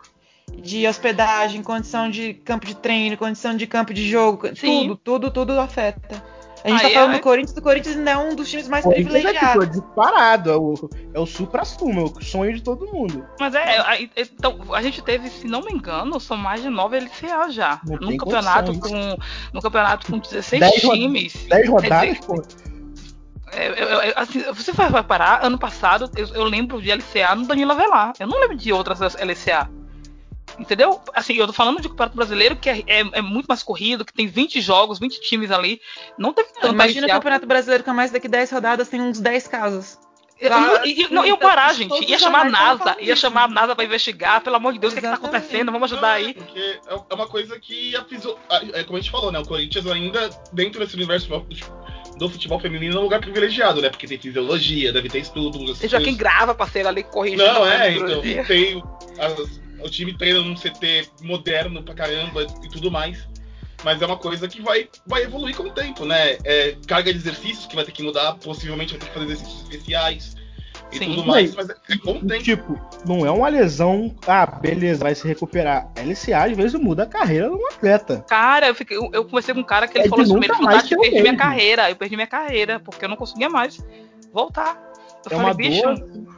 de hospedagem, condição de campo de treino, condição de campo de jogo. Sim. Tudo, tudo, tudo afeta. A gente Aí tá falando é- do Corinthians, do Corinthians ainda é um dos times mais é tipo, é privilegiados. disparado, é o, é o supra-sumo, é o sonho de todo mundo. Mas é, aí, então, a gente teve, se não me engano, são mais de 9 LCA já. Não No tem campeonato, condição, com, no campeonato com 16 Dez times. 10 Quer rodadas, pô. É, eu- eu- assim, você vai parar, ano passado, eu, eu lembro de LCA no Danilo Avelar. Eu não lembro de outras LCA. Entendeu? Assim, eu tô falando de campeonato brasileiro que é, é- é muito mais corrido, que tem 20 jogos, 20 times ali. Não teve tanta Imagina o. Campeonato Brasileiro com mais daqui 10 rodadas, tem uns 10 casos. Eu- Vários, e, e- não, iam parar, gente. Ia chamar a NASA, ia chamar a NASA pra investigar. Pelo amor de Deus, o que, que tá acontecendo? Vamos ajudar Não, aí. Porque é é uma coisa que a fisio... a- é como a gente falou, né? O Corinthians ainda, dentro desse universo do futebol feminino, é um lugar privilegiado, né? Porque tem fisiologia, deve ter estudos. Tem Joaquim coisas. grava, parceiro, ali corrigindo. Não, é, então. Tem o- as- o time treina num CT moderno pra caramba e tudo mais. Mas é uma coisa que vai, vai evoluir com o tempo, né? É, carga de exercícios que vai ter que mudar, possivelmente vai ter que fazer exercícios especiais e Sim. tudo mais, mas é, com o tempo. Tipo, não é uma lesão, ah, beleza, vai se recuperar. LCA às vezes muda a carreira de um atleta. Cara, eu, fiquei, eu, eu conversei com um cara que ele É falou. Ele mais Tati, eu perdi minha carreira. Eu perdi minha carreira, porque eu não conseguia mais voltar. Eu É falei, uma bicho. dor.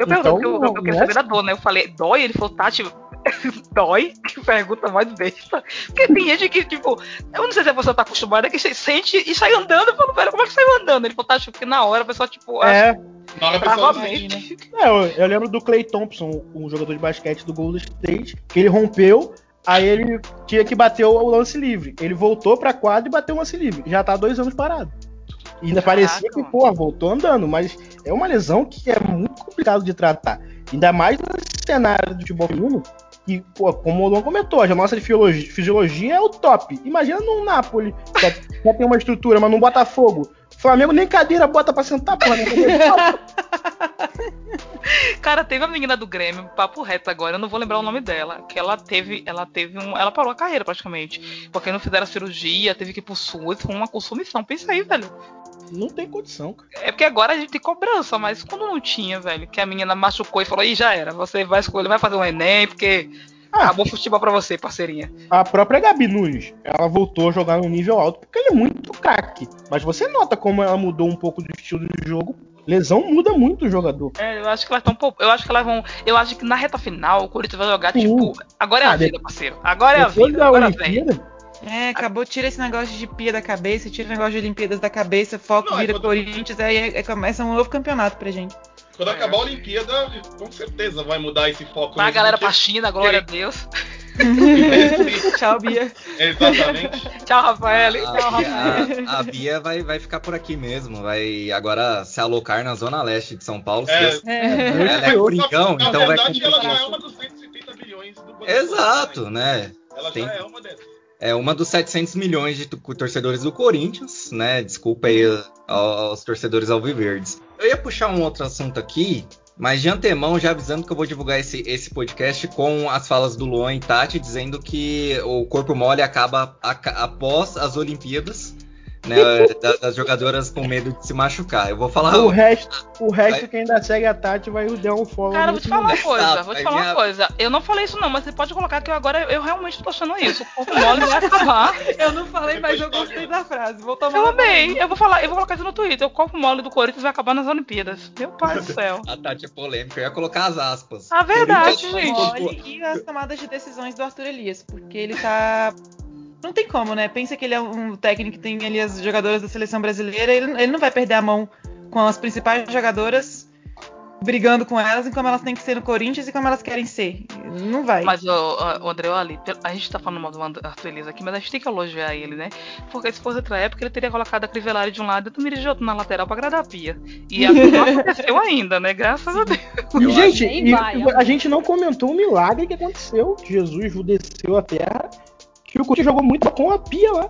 Eu perguntei, Então, porque eu, eu, eu queria não é saber da dor, né? Eu falei, dói? Ele falou, Tati, dói? Que pergunta mais besta. Porque tem gente que, tipo, eu não sei se a pessoa tá acostumada, que você sente e sai andando. Eu falo, velho, como é que saiu andando? Ele falou, Tati, porque na hora a pessoa, tipo, acha É, Na hora pessoa bem. é, eu, eu lembro do Clay Thompson, um jogador de basquete do Golden State, que ele rompeu, aí ele tinha que bater o lance livre. Ele voltou pra quadra e bateu o lance livre. Já tá dois anos parado. E ainda Caraca, parecia que, pô, voltou andando, mas é uma lesão que é muito complicado de tratar. Ainda mais nesse cenário do futebol feminino, que, pô, como o Luan comentou, a nossa fisiologia, fisiologia é o top. Imagina num Napoli, que já, já tem uma estrutura, mas num Botafogo. Flamengo nem cadeira bota pra sentar, porra. Nem cadeira. Cara, teve a menina do Grêmio, papo reto agora, eu não vou lembrar o nome dela, que ela teve, ela teve um, ela parou a carreira praticamente, porque não fizeram a cirurgia, teve que ir pro SUS, foi uma consumição, pensa aí, velho. Não tem condição, cara. É porque agora a gente tem cobrança, mas quando não tinha, velho, que a menina machucou e falou, ih, já era, você vai escolher, vai fazer um Enem, porque Ah, acabou o futebol pra você, parceirinha. A própria Gabi Nunes, ela voltou a jogar num nível alto porque ele é muito craque. Mas você nota como ela mudou um pouco do estilo de jogo. Lesão muda muito o jogador. É, eu acho que elas estão pouco. Eu acho que elas vão. Eu acho que na reta final o Corinthians vai jogar, Sim. tipo, agora é a Ah, vida, parceiro. Agora é a vida, da agora vem. É, acabou, tira esse negócio de pia da cabeça, tira o negócio de Olimpíadas da cabeça, foco Não, é vira quando- Corinthians, aí é- é- começa um novo campeonato pra gente. Quando É. acabar a Olimpíada, com certeza vai mudar esse foco. Vai a mesmo, galera porque- pra China, glória a Deus. Tchau, Bia. Exatamente. Tchau, Rafael. A, Tchau, Bia- Rafael. a- a Bia vai, vai ficar por aqui mesmo. Vai agora se alocar na zona leste de São Paulo. É. Se- É, Ela é Coringão, Na então vai verdade, ela já complicar. é uma dos 170 bilhões do Botafogo, Exato, né? né? Ela Tem- já é uma dessas. É uma dos 700 milhões de torcedores do Corinthians, né? Desculpa aí a- aos torcedores alviverdes. Eu ia puxar um outro assunto aqui, mas de antemão já avisando que eu vou divulgar esse, esse podcast com as falas do Luan e Tati dizendo que o corpo mole acaba aca- após as Olimpíadas, né? da- das jogadoras com medo de se machucar. Eu vou falar. o resto, o resto Vai- que ainda segue a Tati vai dar um follow. Cara, eu vou te falar uma coisa, Exato, vou te falar uma minha- coisa. Eu não falei isso não, mas você pode colocar que eu agora eu realmente tô achando isso. O corpo mole vai acabar. Eu não falei, mas eu gostei da frase. Vou tomar Eu uma amei. Eu vou falar, eu vou colocar isso no Twitter. O corpo mole do Corinthians vai acabar nas Olimpíadas. Meu pai do céu. A Tati é polêmica, eu ia colocar as aspas. A verdade, gente. mole e as tomadas de decisões do Arthur Elias, porque ele tá. Não tem como, né? Pensa que ele é um técnico que tem ali as jogadoras da seleção brasileira, ele, ele não vai perder a mão com as principais jogadoras brigando com elas e como elas têm que ser no Corinthians e como elas querem ser. Não vai. Mas, o, André, olha, a gente tá falando mal do Arthur Elias aqui, mas a gente tem que elogiar ele, né? Porque se fosse outra época, ele teria colocado a Crivellari de um lado e o Tamiri de outro na lateral pra agradar a pia. E a não aconteceu ainda, né? Graças a Deus. E, gente, e, a gente não comentou o milagre que aconteceu. Jesus desceu a terra. Que o Coutinho jogou muito com a pia lá.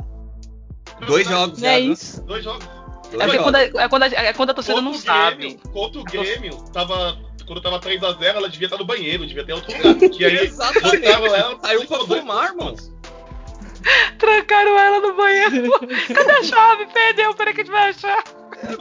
Dois jogos, É isso. Dois jogos. É, quando a, é, quando a, é quando a torcida não Contra o sabe. Contra o Grêmio, tava. Quando tava 3x0, ela devia estar no banheiro, devia ter outro lugar. Que aí Exatamente. ela, Saiu pra dois fumar, pontos. Trancaram ela no banheiro. Cadê a chave? Perdeu, peraí que a gente vai achar.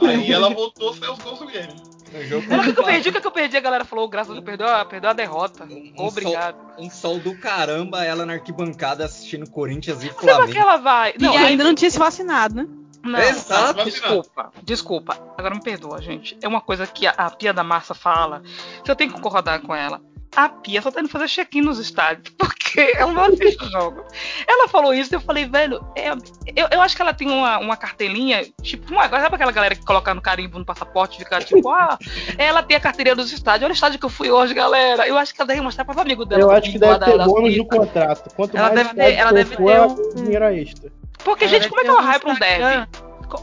Aí ela voltou a sair os gols do Grêmio. O jogo O que, que eu perdi? O que, que eu perdi? A galera falou, graças a Deus, perdeu a, perdeu a derrota. Um Obrigado. Sol, um sol do caramba, ela na arquibancada assistindo Corinthians e Não sei pra que Flamengo. ela vai. e ainda não tinha se vacinado, né? Não, Exato. tá, desculpa, desculpa. Agora me perdoa, gente. É uma coisa que a, a Pia da Massa fala, que eu tenho que concordar com ela. A Pia só tá indo fazer check-in nos estádios, porque ela não assiste o jogo. Ela falou isso e eu falei, velho, é- eu, eu acho que ela tem uma, uma cartelinha, tipo, uma, sabe aquela galera que coloca no carimbo no passaporte e fica tipo, ah, ela tem a carteirinha dos estádios, olha o estádio que eu fui hoje, galera. Eu acho que ela deve mostrar pros amigos dela. Eu acho que deve ter bônus Suíça. no contrato. Quanto Ela mais deve ter- ela deve for, ter um- dinheiro extra. Porque, Ela gente, deve como é que ela vai pra um derby? Co-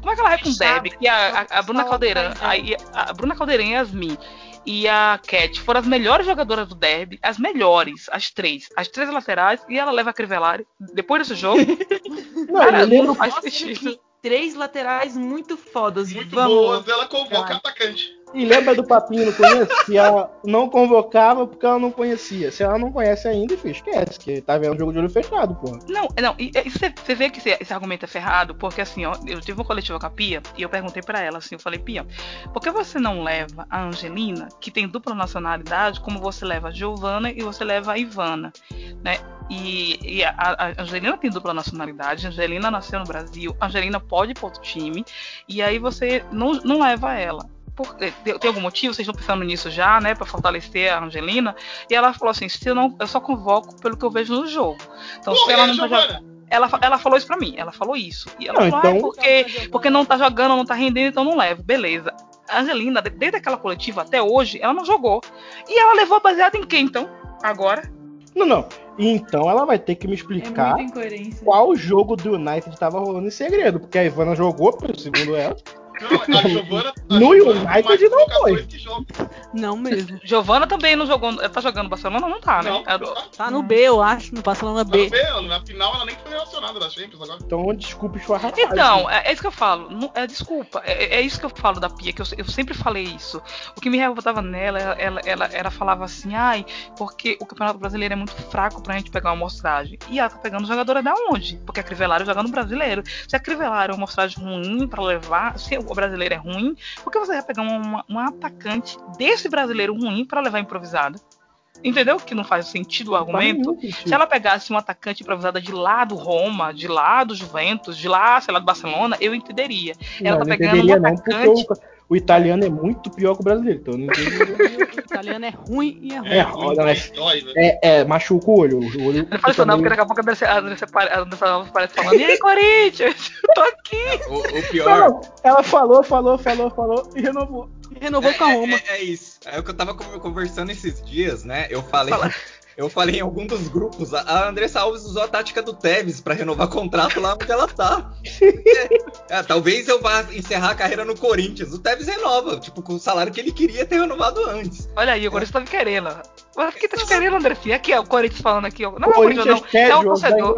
Como é que ela vai pra um derby? Que a, a- a Bruna vai, aí a, Bruna Caldeirão e a Yasmin e a Cat foram as melhores jogadoras do derby, as melhores, as três, as três laterais, e ela leva a Crivellari depois desse jogo. Não, Cara, eu lembro não faz sentido. que três laterais muito fodas. Muito Vamos. boas, ela convoca Vai. atacante. E lembra do papinho no começo? Que ela não convocava porque ela não conhecia. Se ela não conhece ainda, filho, esquece. Que tá vendo o jogo de olho fechado, pô. Não, não, e, você, vê que esse, esse argumento é ferrado, porque assim, ó, eu tive uma coletiva com a Pia e eu perguntei pra ela assim, eu falei, Pia, por que você não leva a Angelina, que tem dupla nacionalidade, como você leva a Giovana e você leva a Ivana, né? E, e a, a Angelina tem dupla nacionalidade, Angelina nasceu no Brasil, Angelina pode ir para outro time, e aí você não, não leva ela. Por, tem, tem algum motivo? Vocês estão pensando nisso já, né? Pra fortalecer a Angelina? E ela falou assim: se eu não, eu só convoco pelo que eu vejo no jogo. Então, se Porra, ela não tá jogando. Ela, ela falou isso pra mim, ela falou isso. E ela Não, falou, ah, então- porque, porque não tá jogando, não tá rendendo, então não levo. Beleza. A Angelina, de- desde aquela coletiva até hoje, ela não jogou. E ela levou baseado em quem, então? Agora? Não, não. Então ela vai ter que me É explicar incoerência. qual jogo do United tava rolando em segredo. Porque a Ivana jogou, segundo ela. Não, a Giovana. a No Giovana United não foi. que joga. Não mesmo. Giovana também não jogou. Ela tá jogando no Barcelona? Não tá, né? Não, Ela- tá- Tá no B, eu acho, no Barcelona tá B. no B, na final ela nem foi relacionada da Champions agora. Então, desculpe esfarrapada. Então, é, é isso que eu falo. Não- é, desculpa, é, é isso que eu falo da Pia, que eu, eu sempre falei isso. O que me revoltava nela, ela, ela, ela, ela falava assim, ai, porque o Campeonato Brasileiro é muito fraco pra gente pegar uma amostragem. E ela tá pegando jogadora da onde? Porque a Crivellari joga no brasileiro. Se a Crivellari é uma amostragem ruim pra levar, se o brasileiro é ruim, por que você vai pegar uma, uma atacante desse brasileiro ruim pra levar improvisada? Entendeu? Que não faz sentido o argumento. Se ela pegasse uma atacante improvisada de lá do Roma, de lá do Juventus, de lá, sei lá, do Barcelona, eu entenderia. Ela tá não pegando entenderia um não, porque atacante. O, o italiano é muito pior que o brasileiro. Então, eu não entendi. O italiano é ruim e é ruim. É, ruim, olha, mas- dói, né? é, é, machuca o olho. O olho Não fala isso não, porque daqui a pouco a Andressa, a Andressa, pare- a Andressa Alves parece falando, e aí, Corinthians? Tô aqui. O, o Não, pior não, ela falou, falou, falou, falou e renovou. Renovou com a Roma. é, é- é isso. É o que eu tava con- conversando esses dias, né? Eu falei. Eu falei em algum dos grupos, a- Andressa Alves usou a tática do Tevez pra renovar contrato lá onde ela tá. É, é, talvez eu vá encerrar a carreira no Corinthians. O Tevez renova, tipo, com o salário que ele queria ter renovado antes. Olha aí, o Corinthians tá me querendo. Mas o que tá te querendo, Andressinha? Aqui, ó, o Corinthians falando aqui. ó. Não é o Corinthians, não. quer É o torcedor.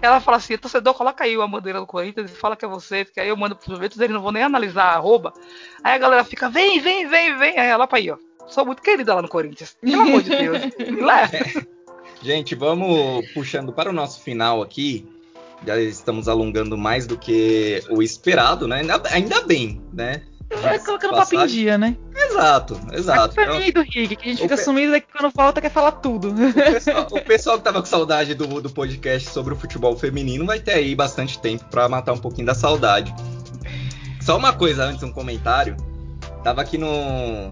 Ela fala assim, torcedor, coloca aí a bandeira do Corinthians e fala que é você, que aí eu mando pros Juventus, eles não vão nem analisar a arroba. Aí a galera fica, vem, vem, vem, vem. Aí ela pra aí, ó. Sou muito querida lá no Corinthians. Pelo amor de Deus. Me leva. Gente, vamos puxando para o nosso final aqui. Já estamos alongando mais do que o esperado, né? Ainda, ainda bem, né? Vai colocando papo em dia, né? Exato, exato. Pra Então, mim do Rick, que a gente o fica pe- sumido daqui quando volta quer falar tudo. o, pessoal, o pessoal que tava com saudade do, do podcast sobre o futebol feminino vai ter aí bastante tempo para matar um pouquinho da saudade. Só uma coisa antes, um comentário. Tava aqui no.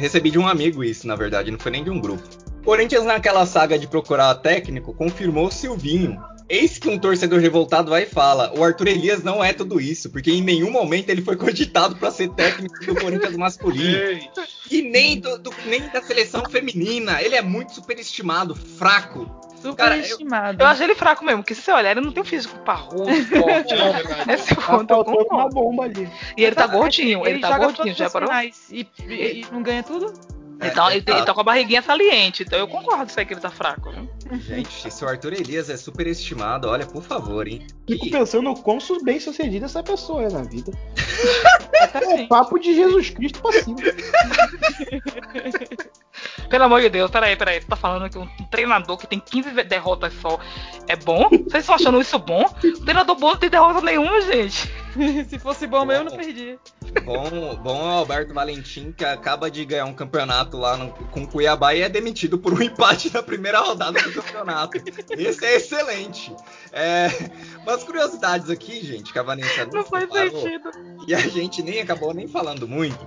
Recebi de um amigo isso, na verdade, não foi nem de um grupo. Corinthians, naquela saga de procurar técnico, confirmou Silvinho. Eis que um torcedor revoltado vai e fala: o Arthur Elias não é tudo isso, porque em nenhum momento ele foi cogitado para ser técnico do Corinthians masculino. E nem, do, do- nem da seleção feminina. Ele é muito superestimado, fraco. Cara, eu- Superestimado. Eu achei ele fraco mesmo, porque se você olhar, ele não tem um físico parrudo, forte. é. Esse Tá ponto eu faltando uma concordo. bomba ali. E ele tá gordinho, ele, tá joga gordinho, já parou? E, e- e não ganha tudo? Ele tá, É, ele, ele tá com a barriguinha saliente, então eu concordo com isso aí que ele tá fraco. viu? Gente, se o Arthur Elias é superestimado, olha, por favor, hein? Fico E- pensando o quão bem sucedida essa pessoa é na vida. É assim. papo de Jesus Cristo pra cima. Pelo amor de Deus, peraí, peraí. Você tá falando que um treinador que tem 15 ve- derrotas só é bom? Vocês estão achando isso bom? Um treinador bom não tem derrota nenhuma, gente. Se fosse bom mesmo, não perdia. Bom, bom é o Alberto Valentim, que acaba de ganhar um campeonato lá no- com o Cuiabá e é demitido por um empate na primeira rodada do campeonato. Esse é excelente. É, umas curiosidades aqui, gente, que a Vanessa não, Não faz separou, sentido. E a gente nem acabou nem falando muito.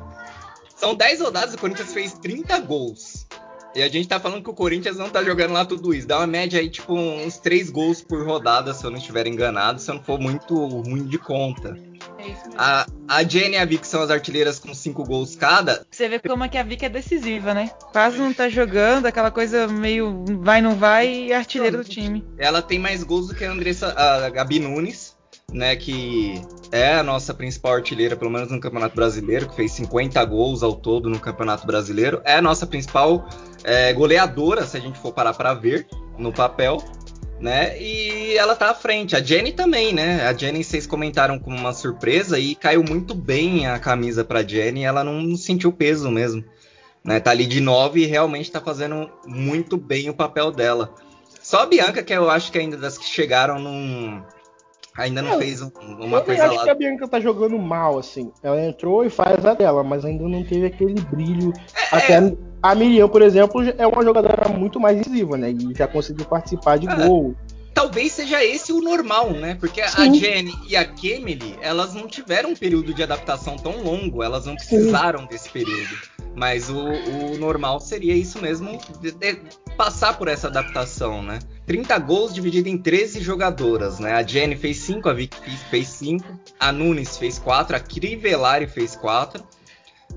São 10 rodadas e o Corinthians fez 30 gols. E a gente tá falando que o Corinthians não tá jogando lá tudo isso. Dá uma média aí, tipo, uns 3 gols por rodada, se eu não estiver enganado, se eu não for muito ruim de conta. É isso mesmo. A, a Jenny e a Vic são as artilheiras com 5 gols cada. Você vê como é que a Vicky é decisiva, né? Quase não tá jogando, aquela coisa meio vai, não vai, e artilheiro do time. Ela tem mais gols do que a Andressa, a Gabi Nunes, né? Que é a nossa principal artilheira, pelo menos no Campeonato Brasileiro, que fez 50 gols ao todo no Campeonato Brasileiro. É a nossa principal é, goleadora, se a gente for parar para ver no papel. Né? E ela tá à frente. A Jenny também, né? A Jenny vocês comentaram como uma surpresa e caiu muito bem a camisa pra Jenny. Ela não sentiu peso mesmo. Né? Tá ali de 9 e realmente tá fazendo muito bem o papel dela. Só a Bianca, que eu acho que ainda das que chegaram, não. Ainda não Eu- fez um- uma eu coisa acho lá. que a Bianca tá jogando mal, assim. Ela entrou e faz a dela, mas ainda não teve aquele brilho. É, Até a Miriam, por exemplo, é uma jogadora muito mais incisiva, né? E já conseguiu participar de É. gol. Talvez seja esse o normal, né? Porque a Sim. Jenny e a Kemily, elas não tiveram um período de adaptação tão longo, elas não precisaram desse período. Mas o, o normal seria isso mesmo, de- de passar por essa adaptação, né? 30 gols dividido em 13 jogadoras, né? A Jenny fez 5, a Vicky fez 5, a Nunes fez 4, a Crivellari fez 4.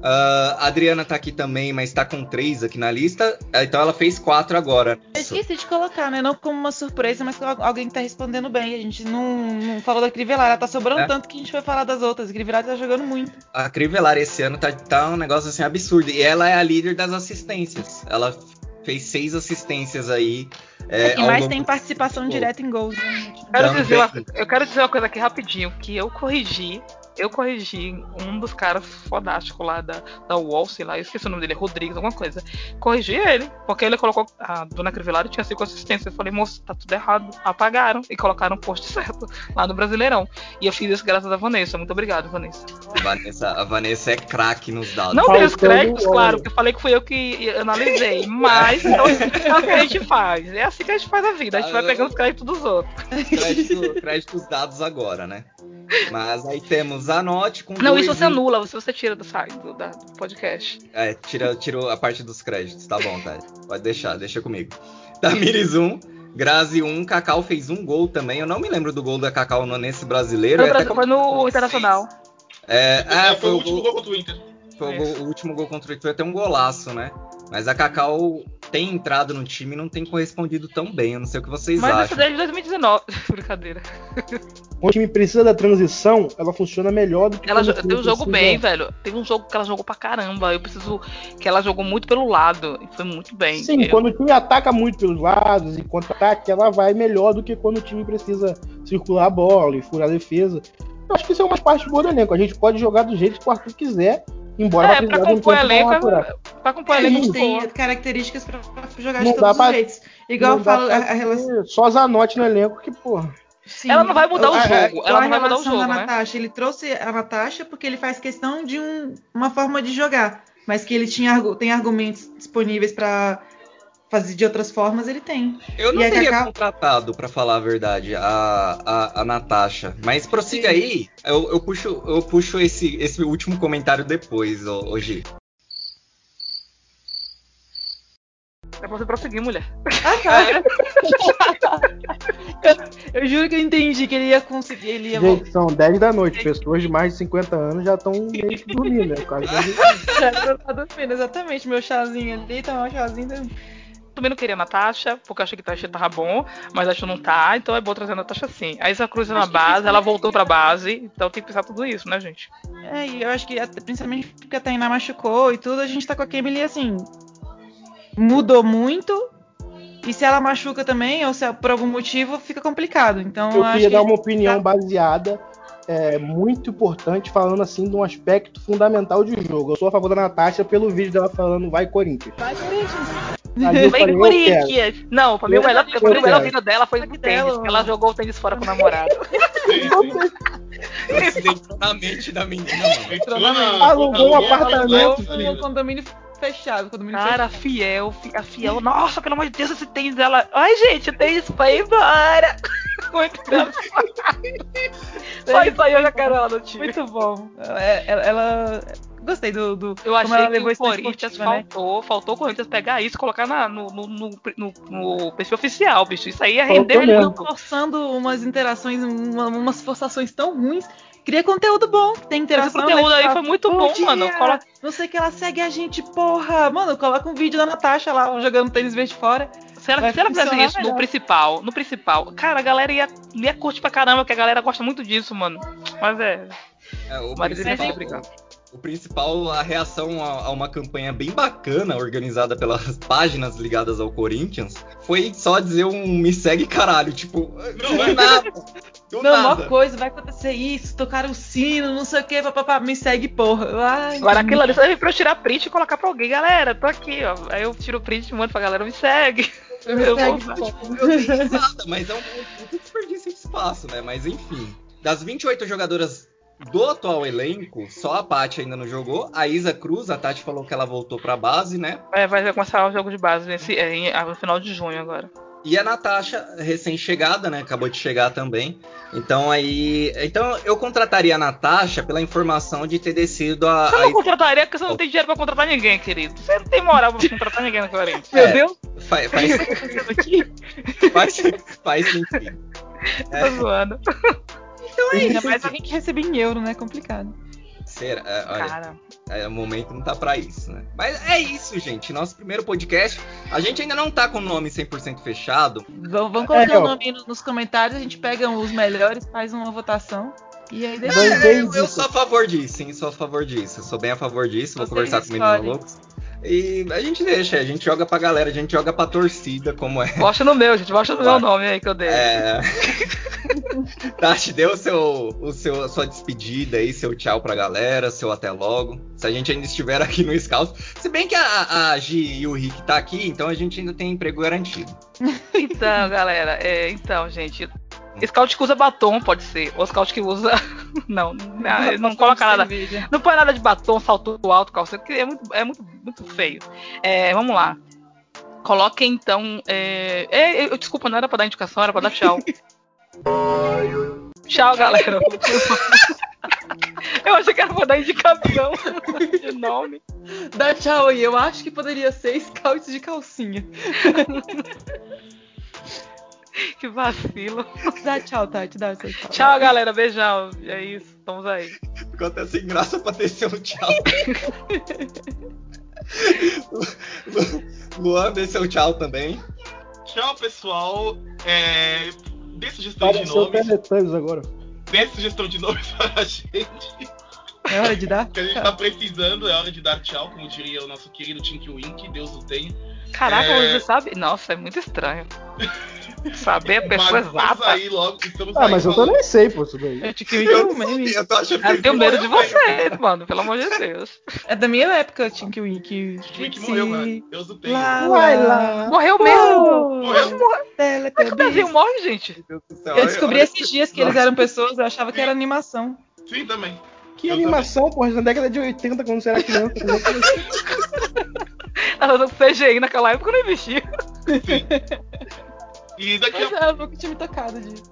Ah, a Adriana tá aqui também, mas tá com 3 aqui na lista. Ah, Então ela fez 4 agora. Eu esqueci de colocar, né? Não como uma surpresa, mas como alguém que tá respondendo bem. A gente não, não falou da Crivellari. Ela tá sobrando É. tanto que a gente foi falar das outras. A Crivellari tá jogando muito. A Crivellari esse ano tá, tá um negócio assim absurdo. E ela é a líder das assistências. Ela fez seis assistências aí. É, e ao mais tem do- participação Pô. direta em gols, né? Eu quero, dizer uma, eu quero dizer uma coisa aqui rapidinho, que eu corrigi. Eu corrigi um dos caras fodásticos lá da, da UOL, sei lá, eu esqueci o nome dele, Rodrigues, alguma coisa. Corrigi ele, porque ele colocou. A dona Crivellari tinha cinco assistências. Eu falei, moço, tá tudo errado. Apagaram e colocaram o post certo lá no Brasileirão. E eu fiz isso graças a Vanessa. Muito obrigado, Vanessa. A Vanessa, a Vanessa é craque nos dados. Não tem os créditos, claro, porque eu falei que fui eu que analisei, mas é o que a gente faz. É assim que a gente faz a vida, a gente vai pegando os créditos dos outros. Crédito, créditos dados agora, né? Mas aí temos a Note com. Não, dois isso você e- anula, se você tira do site do, da- do podcast. É, tira, tirou a parte dos créditos. Tá bom, tá? Pode deixar, deixa comigo. Tamires 1, Grazi 1, Cacau fez um gol também. Eu não me lembro do gol da Cacau no- nesse brasileiro. Foi, até Brasil- foi no vocês. Internacional. É, ah, É, foi o último gol contra o Inter. Foi o, gol- o último gol contra o Inter, foi até um golaço, né? Mas a Cacau tem entrado no time e não tem correspondido tão bem. Eu não sei o que vocês Mas essa acham. desde 2019. Brincadeira. Quando o time precisa da transição, ela funciona melhor do que Ela quando jo- o time deu um jogo precisa- bem, velho. Teve um jogo que ela jogou pra caramba. Eu preciso. Que ela jogou muito pelo lado. E foi muito bem. Sim, Eu- quando o time ataca muito pelos lados e contra-ataque, ela vai melhor do que quando o time precisa circular a bola e furar a defesa. Eu acho que isso é uma parte boa do elenco. A gente pode jogar do jeito que o Arthur quiser, embora É, pra precisar de um compor pra elenco. Pra compor A elenco gente muito tem boa. características pra, pra jogar Não de todos pra- os jeitos. Igual eu falo, a, pra a relação. Só Zanotti no elenco que, porra. Sim. Ela não vai mudar o a- jogo, ela não vai mudar o jogo, da né? Natasha. Ele trouxe a Natasha porque ele faz questão de um- uma forma de jogar. Mas que ele tinha, tem argumentos disponíveis pra fazer de outras formas, ele tem. Eu não E teria contratado, pra falar a verdade, a, a, a Natasha. Mas prossiga Sim. aí, eu, eu puxo, eu puxo esse, esse último comentário depois, ô, ô Gi. É pra você prosseguir, mulher. Ah, tá. eu, eu juro que eu entendi que ele ia conseguir. Ele ia Gente, são 10 da noite. Pessoas de mais de 50 anos já estão meio que dormindo, né? Quase Já tá dormindo, exatamente. Meu chazinho ali, tomar um chazinho. Também não queria a Natasha, porque eu achei que a Natasha tava bom, mas acho que não tá, então é bom trazer a Natasha sim. A Isa Cruz é na que base, ela voltou pra base, então tem que pensar tudo isso, né, gente? É, e eu acho que principalmente porque a Tainá machucou e tudo, a gente tá com a Camille assim. Mudou muito. E se ela machuca também, ou se é por algum motivo, fica complicado. Então Eu acho queria que dar a uma opinião tá- baseada, é, muito importante, falando assim de um aspecto fundamental de jogo. Eu sou a favor da Natasha pelo vídeo dela falando vai Corinthians. Vai, Corinthians. Aí eu Vai falei, eu. Corinthians! Não, pra mim o Eu- melhor, eu pra mim, o melhor vídeo dela foi do que tênis, que ela jogou o tênis fora com o namorado. Isso entrou na mente da menina, alugou um apartamento, na- no condomínio fechado. Condomínio Cara, fechado. fiel, fi- a fiel. Nossa, pelo amor de Deus, esse tênis dela. Ai, gente, o tênis foi embora. Muito bem. Só isso aí eu já quero ela no time. Muito bom. Ela, ela- ela- Gostei do. do Eu como achei que o Corinthians né? faltou, faltou o Corinthians pegar isso e colocar na- no, no, no, no- no perfil oficial, bicho. Isso aí ia Faltou render. Forçando umas interações, uma- umas forçações tão ruins. Cria conteúdo bom, tem Esse interação. conteúdo né, aí que foi muito "Bom dia, mano. Coloca- Não sei que ela segue a gente, porra. Mano, coloca um vídeo da Natasha lá jogando tênis verde fora. Se ela, se ela fizesse isso no melhor. principal, no principal, cara, a galera ia, ia curtir pra caramba, porque a galera gosta muito disso, mano. Mas é. É, o, dele principal, sempre briga. O principal, a reação a, a uma campanha bem bacana organizada pelas páginas ligadas ao Corinthians foi só dizer um me segue caralho, tipo, Não, do é. nada. Do não, nada. uma coisa, vai acontecer isso, tocaram o sino, não sei o que, papapá, me segue, porra. Ai, Agora aquilo ali serve pra eu tirar print e colocar pra alguém. Galera, tô aqui, ó. Aí eu tiro o print e mando pra galera, me segue. me eu segue, vou- porra. Eu risada, mas é um, um desperdício de espaço, né? Mas enfim. Das 28 jogadoras do atual elenco, só a Paty ainda não jogou. A Isa Cruz, a Tati falou que ela voltou pra base, né? É, vai começar o jogo de base nesse, é, em- no final de junho agora. E a Natasha, recém-chegada, né? Acabou de chegar também. Então aí. Então eu contrataria a Natasha pela informação de ter descido a. Você a não contrataria porque você não tem dinheiro pra contratar ninguém, querido. Você não tem moral pra contratar ninguém no Corinthians. É. Meu Deus, Faz, faz, faz, faz sentido. tô zoando. Então é isso. Mas alguém que recebe em euro, né? Complicado. Será? É, olha, Cara, é, o momento não tá pra isso, né? Mas é isso, gente. Nosso primeiro podcast. A gente ainda não tá com o nome 100% fechado. Vão, vão colocar É, o nome aí no- nos comentários, a gente pega os melhores, faz uma votação. E aí deixa. Dois É, eu, eu isso. sou a favor disso, sim, sou a favor disso. Eu sou bem a favor disso, vou Vocês conversar com o Menino. Loucos. E a gente deixa, a gente joga pra galera, a gente joga pra torcida, como é. Bosta no meu, gente. Bosta no meu nome aí que eu dei. É... Tati, dê o seu, o seu, a sua despedida aí, seu tchau pra galera, seu até logo. Se a gente ainda estiver aqui no Scouts. Se bem que a, a Gi e o Rick tá aqui, então a gente ainda tem emprego garantido. Então, galera, é, então, gente. Scout que usa batom, pode ser. Ou scout que usa. Não, não, ele não coloca nada. Cerveja. Não põe nada de batom, salto alto, calça, porque é muito, é muito, muito feio. É, vamos lá. Coloquem então. É, é, eu, desculpa, não era pra dar indicação, era pra dar tchau. tchau, galera. Eu achei que era pra dar indicação de nome. Dá tchau aí, eu acho que poderia ser scout de calcinha. Que vacilo. Dá tchau, Tati, dá seu tchau. Tchau, galera. Beijão. É isso. Estamos aí. Ficou até sem graça pra descer um tchau. Lu- Luan, dê seu tchau também. Tchau, pessoal. É... Dê sugestão de Pareceu o nomes. Dê sugestão de nomes para a gente. É hora de dar? Que a gente tá precisando, é hora de dar tchau, como diria o nosso querido Tinky Wink, Deus o tenha. Caraca, É. você sabe? Nossa, é muito estranho. Saber a pessoa exata. aí logo, estamos Ah, aí mas eu falando- também sei, pô, isso daí. É Eu, meme. sabia, eu tô achando que Eu tenho medo de morreu, você, mano. Pelo amor de Deus. É da minha época, Tinky Winky. Tinky Wink morreu, mano. Deus o tenha. Lá, Vai lá. lá. Morreu mesmo. Morreu. Como é que o desenho morre, gente? Eu descobri Olha- esses dias que eles eram pessoas, eu achava que era animação. Sim, também. Que Eu animação, porra, na década de 80, quando você era criança. Ela usou CGI naquela época eu não existia. E daqui Pois a é, eu nunca tinha me tocado disso.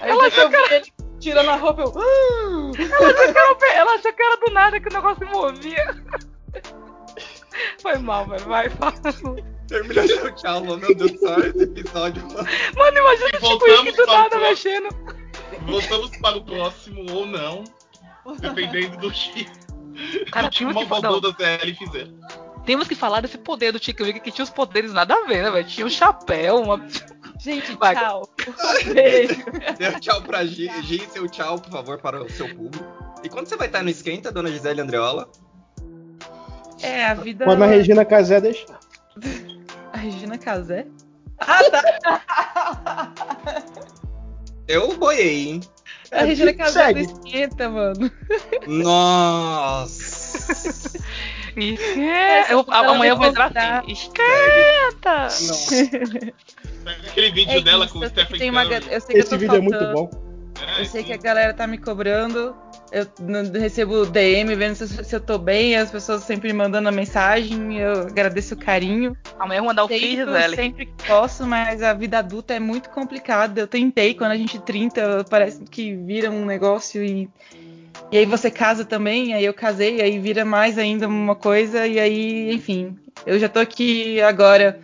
Aí Ela eu, eu vi ele tirando a roupa, eu. Ela achou que era, ela achou que era do nada que o negócio se movia. Foi mal, velho. Vai, fala. Termina seu tchau. Meu Deus do céu, esse episódio, mano. Mano, imagina E o Wick do o nada próximo. mexendo. Voltamos para o próximo ou não. Dependendo do que, Cara, do que temos uma robô da TL fizer. temos que falar desse poder do Chico Wick que tinha os poderes nada a ver, né, velho? Tinha um chapéu, uma. Gente, Vai. tchau. Um beijo. Dê tchau pra Gi. Gi, seu tchau, por favor, para o seu público. E quando você vai estar no Esquenta, dona Gisele Andreola? É, a vida. Quando a Regina Casé deixar. A Regina Casé? Ah, tá. Eu boiei, hein? A Regina Casé esquenta, mano. Nossa! Esquenta. Eu, amanhã eu vou entrar assim. Esquenta! Aquele vídeo É dela isso, com o Stephen uma Curry. ga- Eu sei que eu Esse tô vídeo é muito faltando. bom. É, Eu sei que a galera tá me cobrando. Eu recebo DM vendo se, se eu tô bem, as pessoas sempre me mandando a mensagem, eu agradeço o carinho. Amanhã eu vou mandar o Tento Gisele. sempre que posso, mas a vida adulta é muito complicada. Eu tentei, quando a gente 30, parece que vira um negócio e. E aí você casa também, aí eu casei, aí vira mais ainda uma coisa, e aí, enfim. Eu já tô aqui agora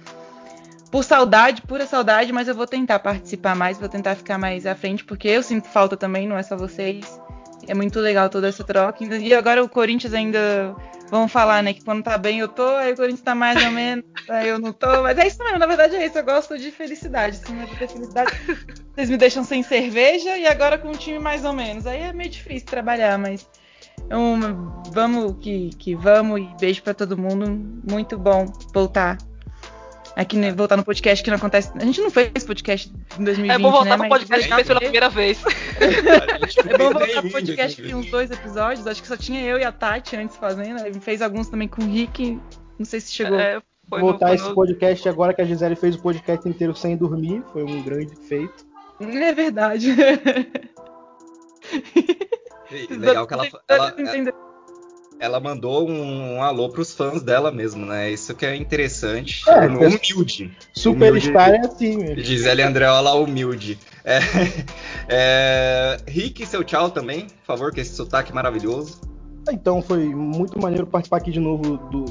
por saudade, pura saudade, mas eu vou tentar participar mais, vou tentar ficar mais à frente, porque eu sinto falta também, não é só vocês. É muito legal toda essa troca. E agora o Corinthians ainda. Vamos falar, né? Que quando tá bem eu tô, aí o Corinthians tá mais ou menos, aí eu não tô. Mas é isso mesmo, na verdade é isso. Eu gosto de felicidade. Se não é ter felicidade, vocês me deixam sem cerveja e agora com o time mais ou menos. Aí é meio difícil trabalhar, mas. um, vamos que, que vamos e beijo pra todo mundo. Muito bom voltar. Aqui, né, voltar no podcast que não acontece. A gente não fez podcast em 2020, É bom voltar né? pro podcast que fez pela primeira vez. É bom voltar pro podcast que tem uns dois episódios. Acho que só tinha eu e a Tati antes fazendo. Ele fez alguns também com o Rick. Não sei se chegou. É, foi Vou no, voltar foi esse no- podcast agora que a Gisele fez o podcast inteiro sem dormir. Foi um grande feito. É verdade. E Legal que ela, ela, Entendeu? Ela mandou um, um alô pros fãs dela mesmo, né? Isso que é interessante. É, humilde. Superstar é assim, mesmo. Gisele Andreola humilde. É, é, Rick, seu tchau também, por favor, com esse sotaque maravilhoso. Então foi muito maneiro participar aqui de novo do.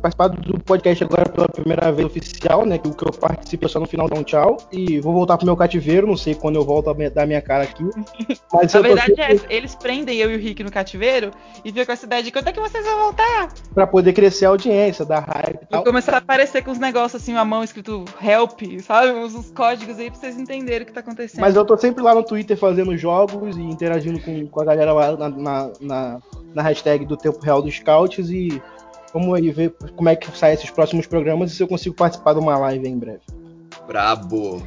Participar do podcast agora pela primeira vez oficial, né? Que o que eu participo é só no final dá um tchau. E vou voltar pro meu cativeiro, não sei quando eu volto a dar minha cara aqui. Mas tô verdade, é, sempre eles prendem eu e o Rick no cativeiro e ficam com essa ideia de quando é que vocês vão voltar? pra poder crescer a audiência, dar hype e tal. começar a aparecer com uns negócios assim, a mão escrito help, sabe? Uns, uns códigos aí pra vocês entenderem o que tá acontecendo. Mas eu tô sempre lá no Twitter fazendo jogos e interagindo com, com a galera lá na, na, na, na hashtag do Tempo Real dos Scouts e vamos aí ver como é que saem esses próximos programas e se eu consigo participar de uma live em breve. Brabo.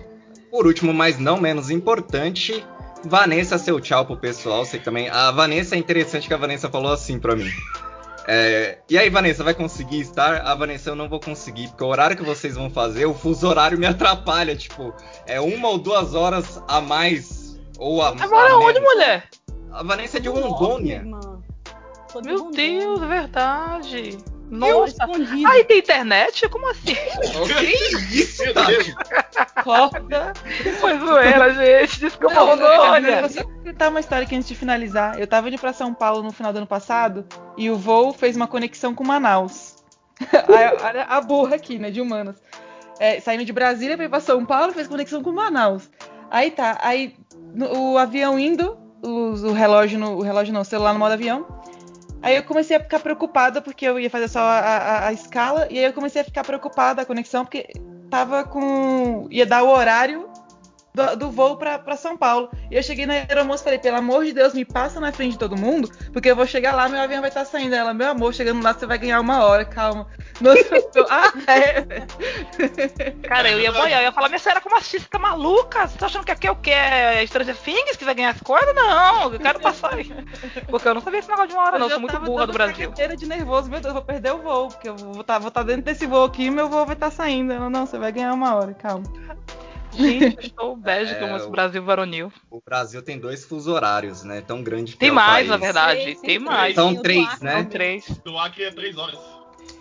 Por último, mas não menos importante, Vanessa, seu tchau pro pessoal. Que também. A Vanessa é interessante que a Vanessa falou assim pra mim. É, e aí, Vanessa, vai conseguir estar? A Vanessa, eu não vou conseguir, porque o horário que vocês vão fazer, o fuso horário me atrapalha. Tipo, é uma ou duas horas a mais. Ou a, Agora a onde, mulher? A Vanessa é de Rondônia. Meu. Deus, é verdade. Nossa. escondido. Aí tem internet? Como assim? que isso, Meu? Deus. Corta. Foi zoeira, gente. Desculpa, Rondônia. Vou só contar uma história aqui antes de finalizar. Eu tava indo pra São Paulo no final do ano passado e o voo fez uma conexão com Manaus. Aí, Olha a burra aqui, né, de humanas. É, saindo de Brasília pra ir pra São Paulo, fez conexão com Manaus. Aí tá, aí no- o avião indo, o, o relógio, no, o relógio não, o celular no modo avião. Aí eu comecei a ficar preocupada porque eu ia fazer só a, a- a escala e aí eu comecei a ficar preocupada a conexão porque tava com ia dar o horário do, do voo pra, pra São Paulo. E eu cheguei na aeromoça e falei, pelo amor de Deus, me passa na frente de todo mundo, porque eu vou chegar lá, meu avião vai estar saindo. Ela, meu amor, chegando lá você vai ganhar uma hora, calma. Nossa, eu, ah, é. Cara, eu ia boiar, eu ia falar, minha senhora, como assim? Você tá maluca? Você tá achando que aqui é o quê? É Stranger Things que vai ganhar as coisas? Não, eu quero passar aí. Porque eu não sabia esse negócio de uma hora, não. Eu sou muito burra do Brasil. cagueteira de nervoso, meu Deus, eu vou perder o voo, porque eu vou estar vou tá dentro desse voo aqui e meu voo vai estar saindo. Ela, não, você vai ganhar uma hora, calma. Gente, eu estou bege É, como o- Brasil varonil. O Brasil tem dois fuso horários, né? Tão grande que Tem é o mais, país. na verdade. Três, Tem tem mais. São três, né? São três. Do Acre é três horas.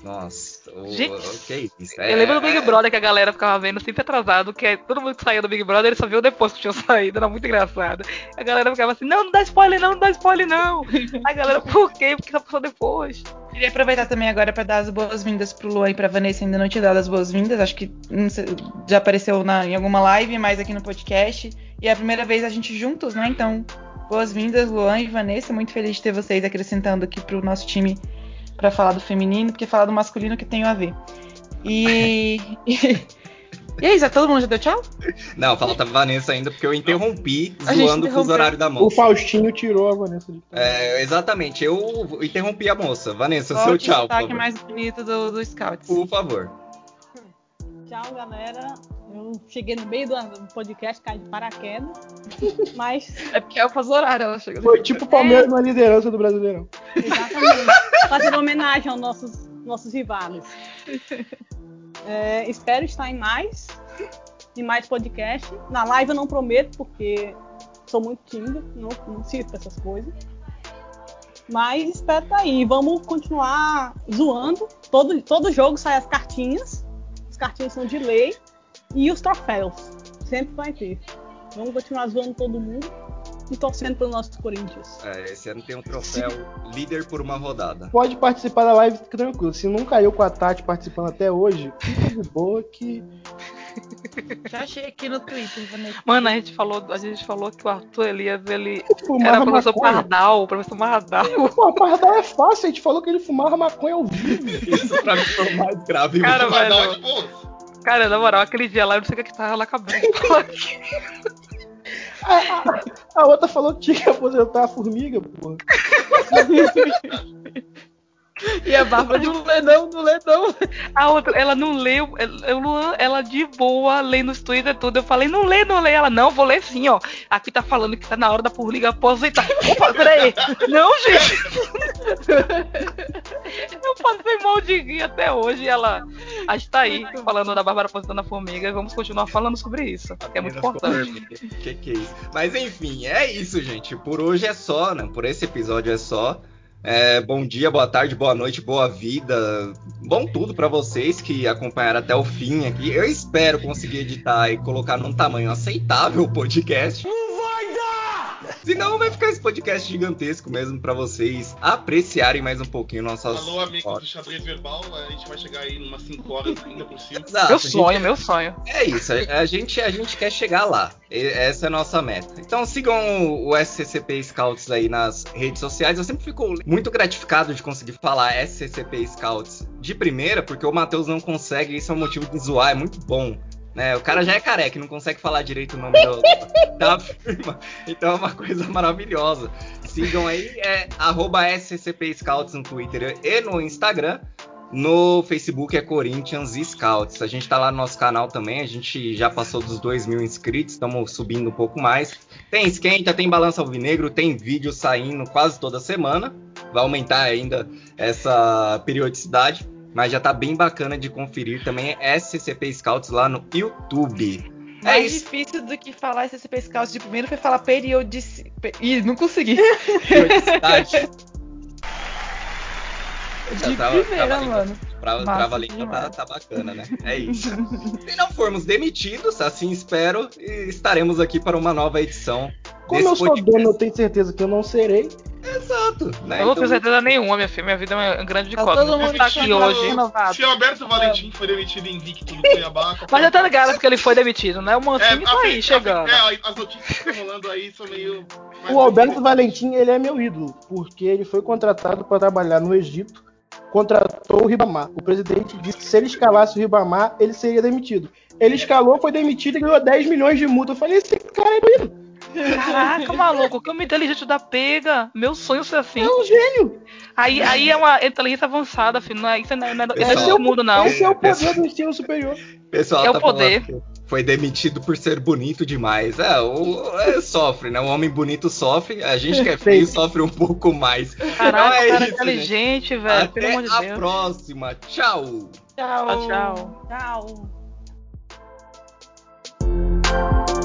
Nossa, o, Gente, o que é isso? Eu lembro do Big Brother que a galera ficava vendo sempre atrasado, que é- todo mundo que saía do Big Brother ele só viu depois que tinha saído, era muito engraçado. A galera ficava assim, não, não dá spoiler não, não dá spoiler não. A galera, por quê? Porque só passou depois. Queria aproveitar também agora para dar as boas-vindas pro Luan e pra Vanessa, ainda não tinha dado as boas-vindas, acho que não sei, já apareceu na- em alguma live, mas aqui no podcast. E é a primeira vez a gente juntos, né? Então, boas-vindas, Luan e Vanessa. Muito feliz de ter vocês acrescentando aqui pro nosso time para falar do feminino, porque falar do masculino que tem a ver. E. e é isso, todo mundo já deu tchau? Não, falta a Vanessa ainda, porque eu interrompi A zoando o fuso horário da O moça. Faustinho tirou a Vanessa de casa. É, exatamente, eu interrompi a moça. Vanessa, seu Volte o tchau, por sotaque favor. mais bonito do, do Scouts. Por favor. Tchau, galera. Eu cheguei no meio do podcast, caí de paraquedas. Mas, É porque é o fuso horário, ela chegou. Foi tipo o Palmeiras na liderança do Brasileirão. exatamente, fazendo homenagem aos nossos, nossos rivais. É, espero estar em mais, em mais podcast. Na live eu não prometo, porque sou muito tímida, não, não sirvo pra essas coisas. Mas espero estar aí. Vamos continuar zoando. Todo, todo jogo sai as cartinhas. As cartinhas são de lei. E os troféus. Sempre vai ter. Vamos continuar zoando todo mundo e torcendo pelo nosso Corinthians. É, esse ano tem um troféu líder por uma rodada. Pode participar da live, tranquilo. Se não caiu com a Tati participando até hoje, fica de boa que. Já achei aqui no Twitter, Vanessa. Mano, a gente falou, a gente falou que o Arthur Elias, ele Fumava era o professor maconha. Pardal, o professor Pardal. Pô, Pardal é fácil, a gente falou que ele fumava maconha ao vivo. Isso pra mim foi o mais grave. Cara, pô? Cara, na moral, aquele dia lá, eu não sei o que que tava na cabeça. A, a- a outra falou que tinha que aposentar a formiga, porra. E a barba de um ledão, do ledão. A outra, ela não leu, eu, Luan, ela de boa, lendo os Twitter tudo. Eu falei, não lê, não lê. Ela, não, vou ler sim, ó. Aqui tá falando que tá na hora da Forliga aposentar. Opa, peraí. Não, gente. eu passei mal de rir até hoje. Ela, a gente tá aí falando da Bárbara aposentando a formiga e vamos continuar falando sobre isso, que é muito importante. Que que é isso? Mas enfim, é isso, gente. Por hoje é só, né? Por esse episódio é só. É, bom dia, boa tarde, boa noite, boa vida. Bom tudo pra vocês que acompanharam até o fim aqui. Eu espero conseguir editar e colocar num tamanho aceitável o podcast. Senão vai ficar esse podcast gigantesco mesmo pra vocês apreciarem mais um pouquinho nossas. Alô, amigos do xadrez verbal. A gente vai chegar aí umas 5 horas ainda por cima. Exato, Meu sonho, meu sonho. É isso, a, a gente, a gente quer chegar lá. E- Essa é a nossa meta. Então sigam o, o SCCP Scouts aí nas redes sociais. Eu sempre fico muito gratificado de conseguir falar SCCP Scouts de primeira, porque o Matheus não consegue, isso é um motivo de zoar, é muito bom. Né? O cara já é careca, não consegue falar direito o nome do- da firma. Então é uma coisa maravilhosa. Sigam aí, é SCCP Scouts no Twitter e no Instagram. No Facebook é Corinthians Scouts. A gente tá lá no nosso canal também. A gente já passou dos 2 mil inscritos, estamos subindo um pouco mais. Tem esquenta, tem balança alvinegro, tem vídeo saindo quase toda semana. Vai aumentar ainda essa periodicidade. Mas já tá bem bacana de conferir também SCP Scouts lá no YouTube. É Mais isso. difícil do que falar SCP Scouts de primeiro foi falar periodici... pe- Ih, não consegui. Periodicidade. De Trava- primeira, trava-língua. mano. Pra, Trava-língua tá, tá bacana, né? É isso. Se não formos demitidos, assim espero, e estaremos aqui para uma nova edição Como eu sou dono, eu tenho certeza que eu não serei. Exato. Né? Eu não tenho Então, certeza nenhuma, minha filha. Minha vida é uma grande Tá incógnita. todo Não mundo tá aqui hoje. renovado. Se o Alberto Valentim foi demitido invicto do Cuiabá. Mas já tá ligado porque ele foi demitido, né? O É, Mancini tá a- aí, a- chegando. É, as notícias que estão rolando aí são meio. O Alberto. Valentim, ele é meu ídolo, porque ele foi contratado para trabalhar no Egito, contratou o Ribamar. O presidente disse que se ele escalasse o Ribamar, ele seria demitido. Ele escalou, foi demitido e ganhou 10 milhões de multa. Eu falei, esse cara é ídolo. Caraca, maluco, que uma inteligente da pega. Meu sonho ser assim. É um gênio. Aí, aí é uma inteligência avançada, filho. Não é, isso não é, não é, é pessoal, desse mundo, não. Esse é o poder do ensino superior. Pessoal, é tá o poder. Foi demitido por ser bonito demais. É, o, é, sofre, né? O homem bonito sofre, a gente que é feio sofre um pouco mais. Caraca, é cara isso, inteligente, né? velho. Até pelo amor de Deus. A próxima. Tchau. Tchau. Tchau. Tchau. tchau.